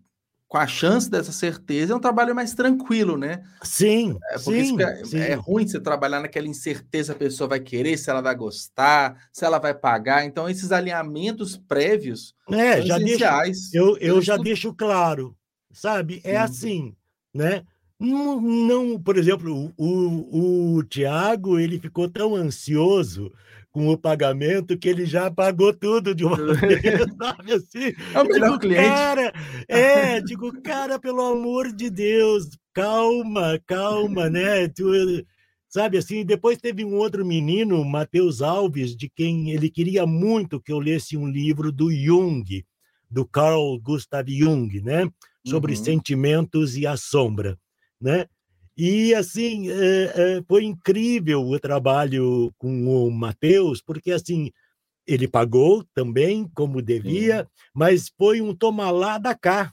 Speaker 1: com a chance dessa certeza, é um trabalho mais tranquilo, né?
Speaker 2: Sim,
Speaker 1: é, porque
Speaker 2: sim,
Speaker 1: é, sim. é ruim você trabalhar naquela incerteza, a pessoa vai querer, se ela vai gostar, se ela vai pagar. Então, esses alinhamentos prévios
Speaker 2: é, já. Deixo, eu eu já deixo claro, sabe? É sim. assim, né? Não, não, por exemplo, o, o, o Tiago, ele ficou tão ansioso com o pagamento que ele já pagou tudo de uma [laughs] vez, sabe assim?
Speaker 1: É o melhor digo, cliente.
Speaker 2: Cara, é, digo, cara, pelo amor de Deus, calma, calma, né? Tu, sabe assim, depois teve um outro menino, Matheus Alves, de quem ele queria muito que eu lesse um livro do Jung, do Carl Gustav Jung, né? Sobre uhum. sentimentos e a sombra, né? E, assim, é, é, foi incrível o trabalho com o Matheus, porque, assim, ele pagou também, como devia, Sim. mas foi um tomar lá da cá,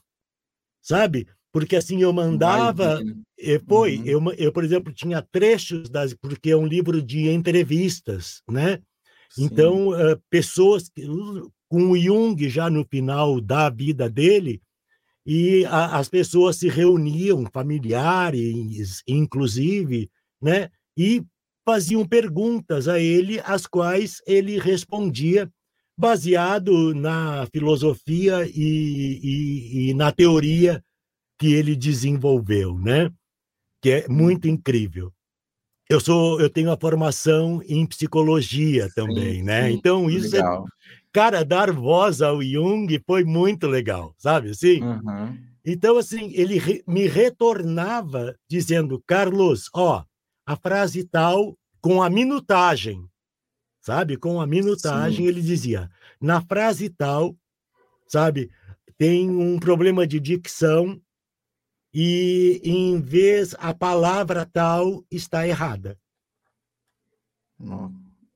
Speaker 2: sabe? Porque, assim, eu mandava... Eh, foi, uhum. eu, eu, por exemplo, tinha trechos, das, porque é um livro de entrevistas, né? Sim. Então, pessoas que, com o Jung já no final da vida dele, e a, as pessoas se reuniam, familiares, inclusive, né? E faziam perguntas a ele, as quais ele respondia baseado na filosofia e, e, e na teoria que ele desenvolveu, né? Que é muito incrível. Eu sou, eu tenho a formação em psicologia também, sim, né? Sim, então isso é é cara, dar voz ao Jung foi muito legal, sabe assim? Uhum. Então, assim, ele re me retornava dizendo, Carlos, ó, a frase tal, com a minutagem, sabe? Com a minutagem, Sim. ele dizia, na frase tal, sabe? Tem um problema de dicção e, em vez, a palavra tal está errada.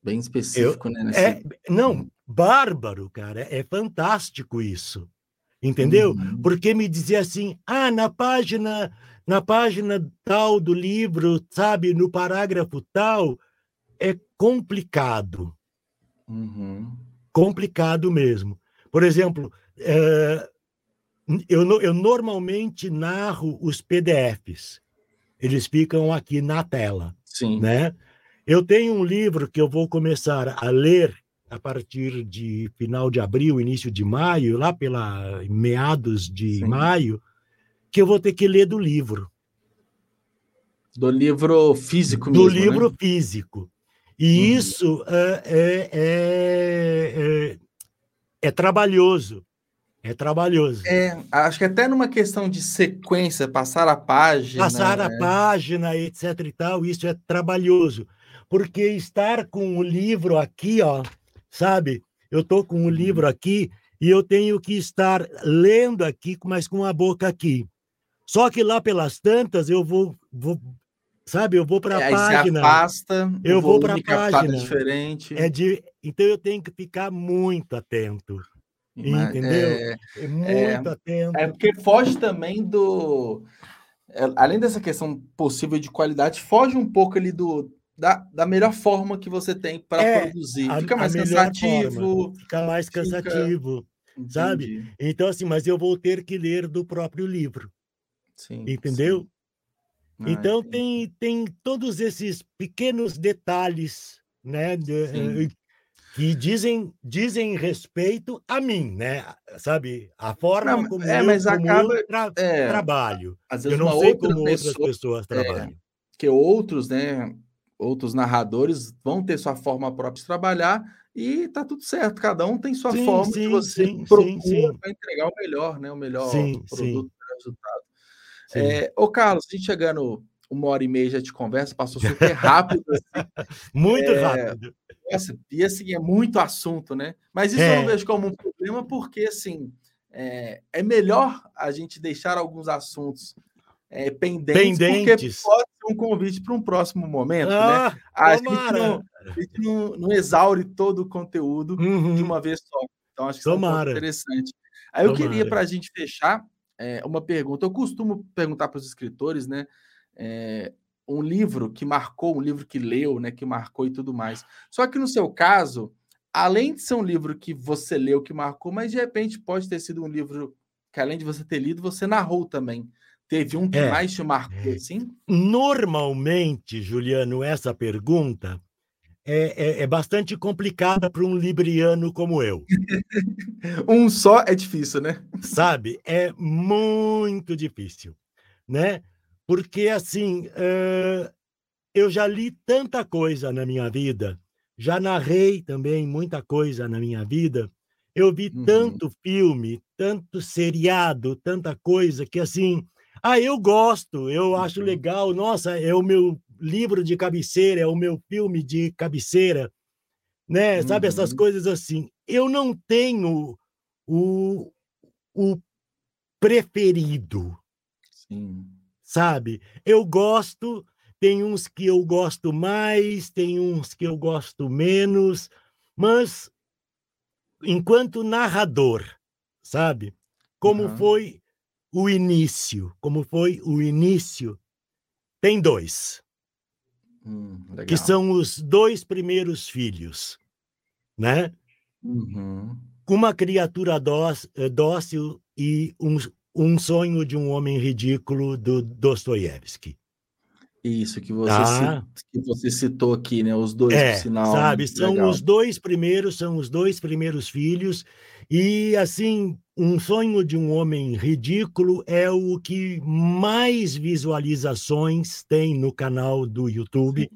Speaker 1: Bem específico,
Speaker 2: Eu,
Speaker 1: né?
Speaker 2: Nesse... É, não, bárbaro, cara. É fantástico isso. Entendeu? Uhum. Porque me dizia assim: "Ah, na página, na página tal do livro, sabe, no parágrafo tal, é complicado". Uhum. Complicado mesmo. Por exemplo, é, eu, eu normalmente narro os PDFs. Eles ficam aqui na tela. Sim. Né? Eu tenho um livro que eu vou começar a ler a partir de final de abril, início de maio, lá pela meados de Sim. maio, que eu vou ter que ler do livro.
Speaker 1: Do livro físico
Speaker 2: do
Speaker 1: mesmo,
Speaker 2: Do livro né? físico. E uhum. isso é, é, é, é, trabalhoso. É trabalhoso.
Speaker 1: É, acho que até numa questão de sequência, passar a página.
Speaker 2: Passar a página, etc. e tal, isso é trabalhoso. Porque estar com o livro aqui, ó, sabe? Eu estou com um livro uhum. aqui e eu tenho que estar lendo aqui, mas com a boca aqui. Só que lá pelas tantas eu vou, vou sabe, eu vou para a é, página.
Speaker 1: Você afasta,
Speaker 2: eu vou para a página.
Speaker 1: diferente.
Speaker 2: É de, então eu tenho que ficar muito atento. Entendeu? É, é muito é, atento.
Speaker 1: É porque foge também do. É, além dessa questão possível de qualidade, foge um pouco ali do, da, da melhor forma que você tem para é, produzir. Fica mais cansativo.
Speaker 2: Fica mais cansativo, fica... sabe? Então, assim, mas eu vou ter que ler do próprio livro. Sim, entendeu? Sim. Ah, então tem, tem todos esses pequenos detalhes, né? De, que dizem, dizem respeito a mim, né? Sabe? A forma não, como é, eu, mas acaba, eu tra é, trabalho. Às vezes eu não sei como pessoa, outras pessoas é, trabalham. É,
Speaker 1: que outros, né? Outros narradores vão ter sua forma própria de trabalhar e tá tudo certo. Cada um tem sua sim, forma sim, que você sim, procura para entregar o melhor, né? O melhor produto, o melhor resultado. É, ô, Carlos, a gente chegando uma hora e meia já de conversa, passou super rápido. Assim. [laughs]
Speaker 2: Muito é, rápido.
Speaker 1: Nossa, e assim, é muito assunto, né? Mas isso é. eu não vejo como um problema, porque assim é, é melhor a gente deixar alguns assuntos é, pendentes, pendentes, porque pode um convite para um próximo momento, né? ah, né? A gente, não, a gente não, não, exaure todo o conteúdo uhum. de uma vez só. Então, acho que isso é um interessante. Aí tomara. eu queria, para a gente fechar, é, uma pergunta. Eu costumo perguntar para os escritores, né? É, um livro que marcou, um livro que leu, né, que marcou e tudo mais. Só que no seu caso, além de ser um livro que você leu, que marcou, mas de repente pode ter sido um livro que além de você ter lido, você narrou também. Teve um que é. mais te marcou, assim?
Speaker 2: Normalmente, Juliano, essa pergunta é, é, é bastante complicada para um libriano como eu. [laughs]
Speaker 1: um só é difícil, né?
Speaker 2: Sabe? É muito difícil, né? porque assim uh, eu já li tanta coisa na minha vida, já narrei também muita coisa na minha vida. Eu vi uhum. tanto filme, tanto seriado, tanta coisa que assim, ah, eu gosto, eu uhum. acho legal, nossa, é o meu livro de cabeceira, é o meu filme de cabeceira, né? Uhum. Sabe essas uhum. coisas assim. Eu não tenho o, o preferido.
Speaker 1: Sim
Speaker 2: sabe? Eu gosto, tem uns que eu gosto mais, tem uns que eu gosto menos, mas enquanto narrador, sabe? Como uhum. foi o início, como foi o início, tem dois.
Speaker 1: Hum,
Speaker 2: que são os dois primeiros filhos, né?
Speaker 1: Uhum.
Speaker 2: Uma criatura eh, dócil e um, um Sonho de um Homem Ridículo, do Dostoiévski.
Speaker 1: Isso, que você, tá? que você citou aqui, né? Os dois,
Speaker 2: é, sinal. Sabe, são legal. os dois primeiros, são os dois primeiros filhos. E, assim, Um Sonho de um Homem Ridículo é o que mais visualizações tem no canal do YouTube.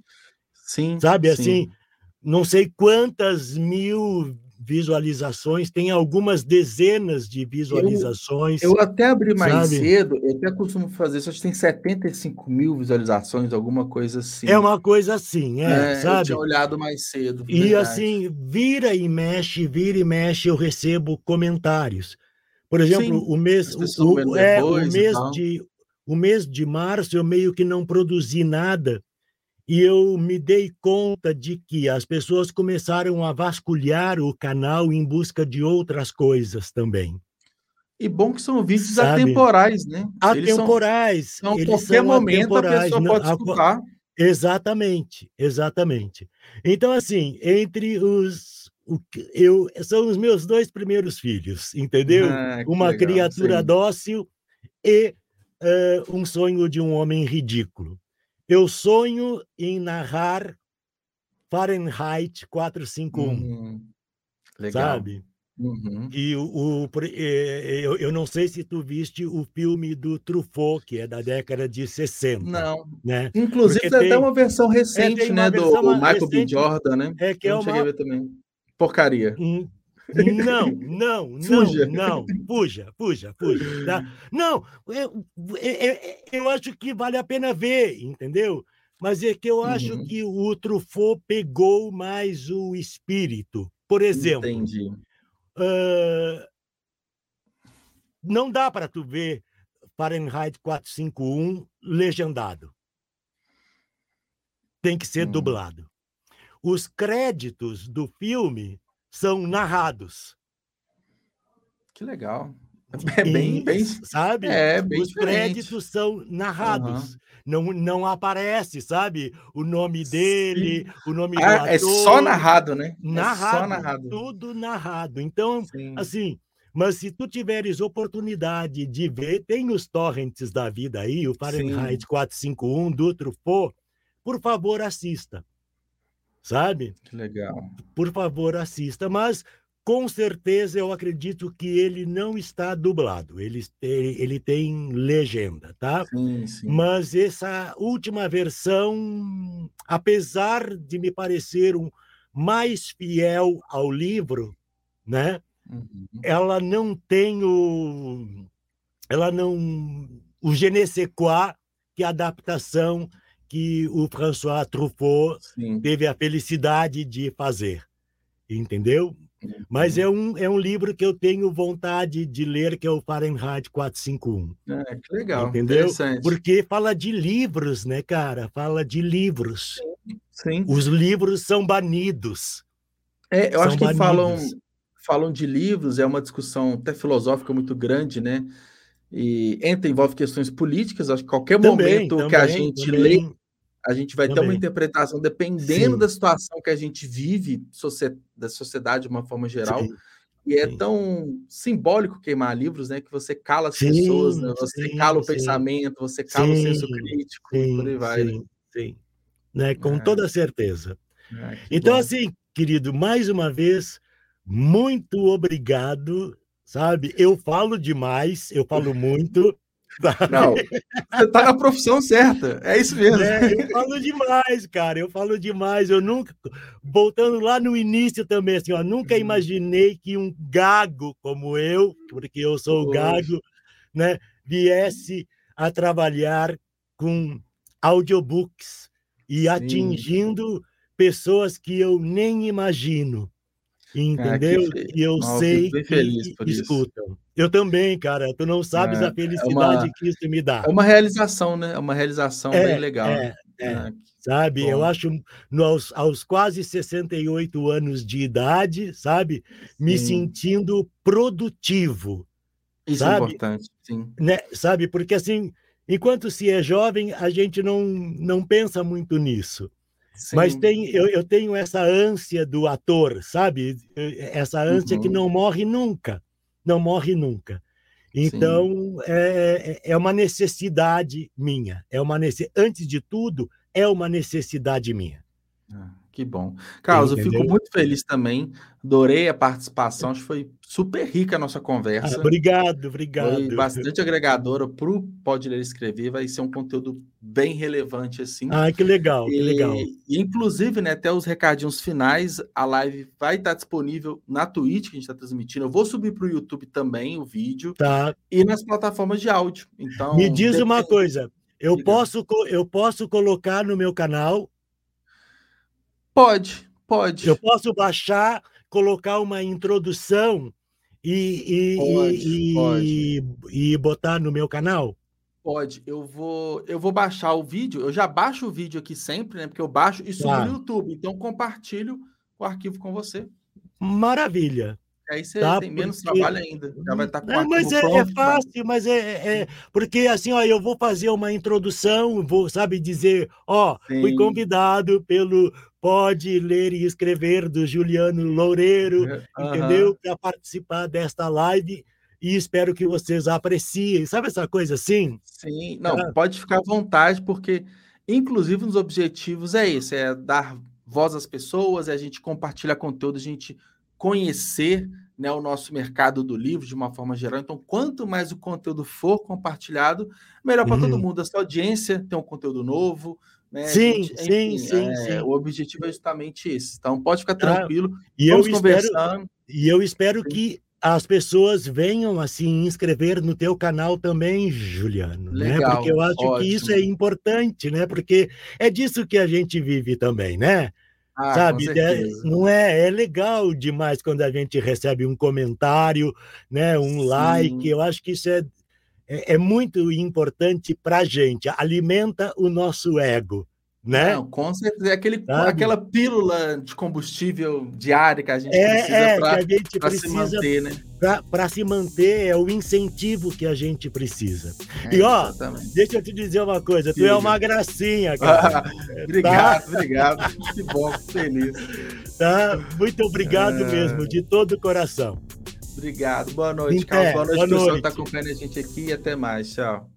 Speaker 1: Sim.
Speaker 2: Sabe,
Speaker 1: sim.
Speaker 2: assim, não sei quantas mil visualizações, tem algumas dezenas de visualizações.
Speaker 1: Eu, eu até abri mais sabe? cedo, eu até costumo fazer isso, acho que tem 75 mil visualizações, alguma coisa assim.
Speaker 2: É uma coisa assim, é, é sabe? Eu
Speaker 1: tinha olhado mais cedo.
Speaker 2: E verdade. assim, vira e mexe, vira e mexe, eu recebo comentários. Por exemplo, Sim, o mês, o, é, o mês de o mês de março eu meio que não produzi nada e eu me dei conta de que as pessoas começaram a vasculhar o canal em busca de outras coisas também.
Speaker 1: E bom que são vídeos Sabe? atemporais, né?
Speaker 2: Atemporais.
Speaker 1: São, são qualquer momento a pessoa pode escutar.
Speaker 2: Exatamente, exatamente. Então, assim, entre os. O, eu, são os meus dois primeiros filhos, entendeu? Ah, Uma legal, criatura sim. dócil e uh, um sonho de um homem ridículo. Eu sonho em narrar Fahrenheit 451. Uhum. Legal. Sabe?
Speaker 1: Uhum.
Speaker 2: E o, o eu, eu, não sei se tu viste o filme do Truffaut, que é da década de 60.
Speaker 1: Não.
Speaker 2: Né?
Speaker 1: Inclusive, tem, tem até uma versão recente, é, né? Versão do Michael recente, B. Jordan, né?
Speaker 2: É que
Speaker 1: eu
Speaker 2: é
Speaker 1: uma... também. Porcaria.
Speaker 2: Hum, não, não, [laughs] não, fuja. não, fuja, fuja, fuja. Tá? Não, eu, eu, eu, acho que vale a pena ver, entendeu? Mas é que eu acho uhum. que o Truffaut pegou mais o espírito. Por exemplo,
Speaker 1: Entendi.
Speaker 2: Uh, não dá para tu ver Fahrenheit 451 legendado. Tem que ser hum. dublado. Os créditos do filme são narrados.
Speaker 1: Que legal. [laughs] É bem, bem,
Speaker 2: sabe? É, bem Os diferente. créditos são narrados. Uhum. Não, não aparece, sabe? O nome dele, Sim. o nome ah,
Speaker 1: do ator. É só narrado, né?
Speaker 2: Narrado, é só narrado. Tudo narrado. Então, Sim. assim, mas se tu tiveres oportunidade de ver, tem os torrents da vida aí, o Fahrenheit Sim. 451 do Truffaut, por favor, assista. Sabe?
Speaker 1: Que legal.
Speaker 2: Por favor, assista. Mas com certeza eu acredito que ele não está dublado, ele, ele tem legenda, tá?
Speaker 1: Sim, sim.
Speaker 2: Mas essa última versão, apesar de me parecer um mais fiel ao livro, né? Uhum. Ela não tem o ela não o je ne sais quoi, que a adaptação que o François Truffaut sim. teve a felicidade de fazer. Entendeu? Mas é um, é um livro que eu tenho vontade de ler, que é o Fahrenheit 451.
Speaker 1: É, que legal.
Speaker 2: Entendeu? Porque fala de livros, né, cara? Fala de livros.
Speaker 1: Sim.
Speaker 2: Os livros são banidos.
Speaker 1: É, eu são acho que banidos. falam, falam de livros, é uma discussão até filosófica muito grande, né? E entra, envolve questões políticas. Acho que qualquer também, momento também, que a gente também. lê a gente vai Também. ter uma interpretação dependendo Sim. da situação que a gente vive, da sociedade de uma forma geral. Sim. E é sim. tão simbólico queimar livros, né? Que você cala as sim, pessoas, né? você sim, cala o pensamento, você cala o senso crítico, e por aí vai.
Speaker 2: Né? Sim, sim. Né? Com é. toda certeza. É, então, bom. assim, querido, mais uma vez, muito obrigado. Sabe, eu falo demais, eu falo muito.
Speaker 1: Não, você tá na profissão certa, é isso mesmo.
Speaker 2: É, eu falo demais, cara, eu falo demais. Eu nunca, voltando lá no início também, assim, ó, nunca uhum. imaginei que um gago como eu, porque eu sou Poxa. gago, né, viesse a trabalhar com audiobooks e Sim. atingindo pessoas que eu nem imagino. Entendeu? Ah, que... E eu Nossa, sei que escutam. Isso. Eu também, cara. Tu não sabes é, a felicidade é uma, que isso me dá.
Speaker 1: É uma realização, né? É uma realização é, bem legal. É,
Speaker 2: é. Ah, sabe? Bom. Eu acho, aos, aos quase 68 anos de idade, sabe? Me sim. sentindo produtivo.
Speaker 1: Isso é sabe? é importante, sim.
Speaker 2: Né? Sabe? Porque assim, enquanto se é jovem, a gente não, não pensa muito nisso. Sim. Mas tem, eu, eu tenho essa ânsia do ator, sabe? Essa ânsia uhum. que não morre nunca. Não morre nunca. Então, é, é, é uma necessidade minha. É uma necess... Antes de tudo, é uma necessidade minha.
Speaker 1: Ah. Que bom. Carlos, Entendeu? eu fico muito feliz também. Adorei a participação, acho que foi super rica a nossa conversa. Ah,
Speaker 2: obrigado, obrigado. Foi
Speaker 1: bastante agregadora para o Pode Ler Escrever, vai ser um conteúdo bem relevante, assim.
Speaker 2: Ah, que legal,
Speaker 1: e,
Speaker 2: que legal.
Speaker 1: E, inclusive, né, até os recadinhos finais, a live vai estar disponível na Twitch, que a gente está transmitindo. Eu vou subir para o YouTube também o vídeo.
Speaker 2: Tá.
Speaker 1: E nas plataformas de áudio. Então,
Speaker 2: Me diz uma coisa, eu posso, eu posso colocar no meu canal
Speaker 1: Pode, pode.
Speaker 2: Eu posso baixar, colocar uma introdução e, e, pode, e, pode. e, botar no meu canal?
Speaker 1: Pode. Eu vou, eu vou baixar o vídeo. Eu já baixo o vídeo aqui sempre, né? Porque eu baixo e subo tá. no YouTube. Então compartilho o arquivo com você.
Speaker 2: Maravilha.
Speaker 1: Aí você tá, tem menos porque... trabalho ainda. Já vai estar tá com é,
Speaker 2: mas é, é, fácil, mas é, é, porque assim, ó, eu vou fazer uma introdução, vou, sabe, dizer, ó, Sim. fui convidado pelo Pode Ler e Escrever do Juliano Loureiro, uhum. entendeu? Para participar desta live e espero que vocês apreciem. Sabe essa coisa assim?
Speaker 1: Sim, não, ah. pode ficar à vontade, porque inclusive nos objetivos é isso, é dar voz às pessoas, é a gente compartilhar conteúdo, a gente conhecer né, o nosso mercado do livro de uma forma geral. Então, quanto mais o conteúdo for compartilhado, melhor para uhum. todo mundo. A sua audiência tem um conteúdo novo. Né?
Speaker 2: Sim, gente, enfim, sim, sim,
Speaker 1: é,
Speaker 2: sim,
Speaker 1: O objetivo é justamente esse. Então, pode ficar ah, tranquilo.
Speaker 2: Ah, e Vamos eu. Espero, e eu espero que as pessoas venham assim inscrever no teu canal também, Juliano, né? Legal, né? Porque eu acho ótimo. que isso é importante, né? Porque é disso que a gente vive também, né? Ah, sabe? É, não é, é legal demais quando a gente recebe um comentário, né, um Sim. like. Eu acho que isso é, é, é muito importante para a gente, alimenta o nosso ego. Né? Não,
Speaker 1: com certeza. É aquele, aquela pílula de combustível diária que a gente é, precisa para se manter, né?
Speaker 2: Para se manter, é o incentivo que a gente precisa. É, e ó, exatamente. deixa eu te dizer uma coisa: tu é uma gracinha, [laughs] cara.
Speaker 1: obrigado, tá? obrigado. Que bom, feliz.
Speaker 2: Tá? Muito obrigado é... mesmo, de todo o coração.
Speaker 1: Obrigado. Boa noite, Carlos. Boa noite, boa pessoal que está acompanhando a gente aqui e até mais. Tchau.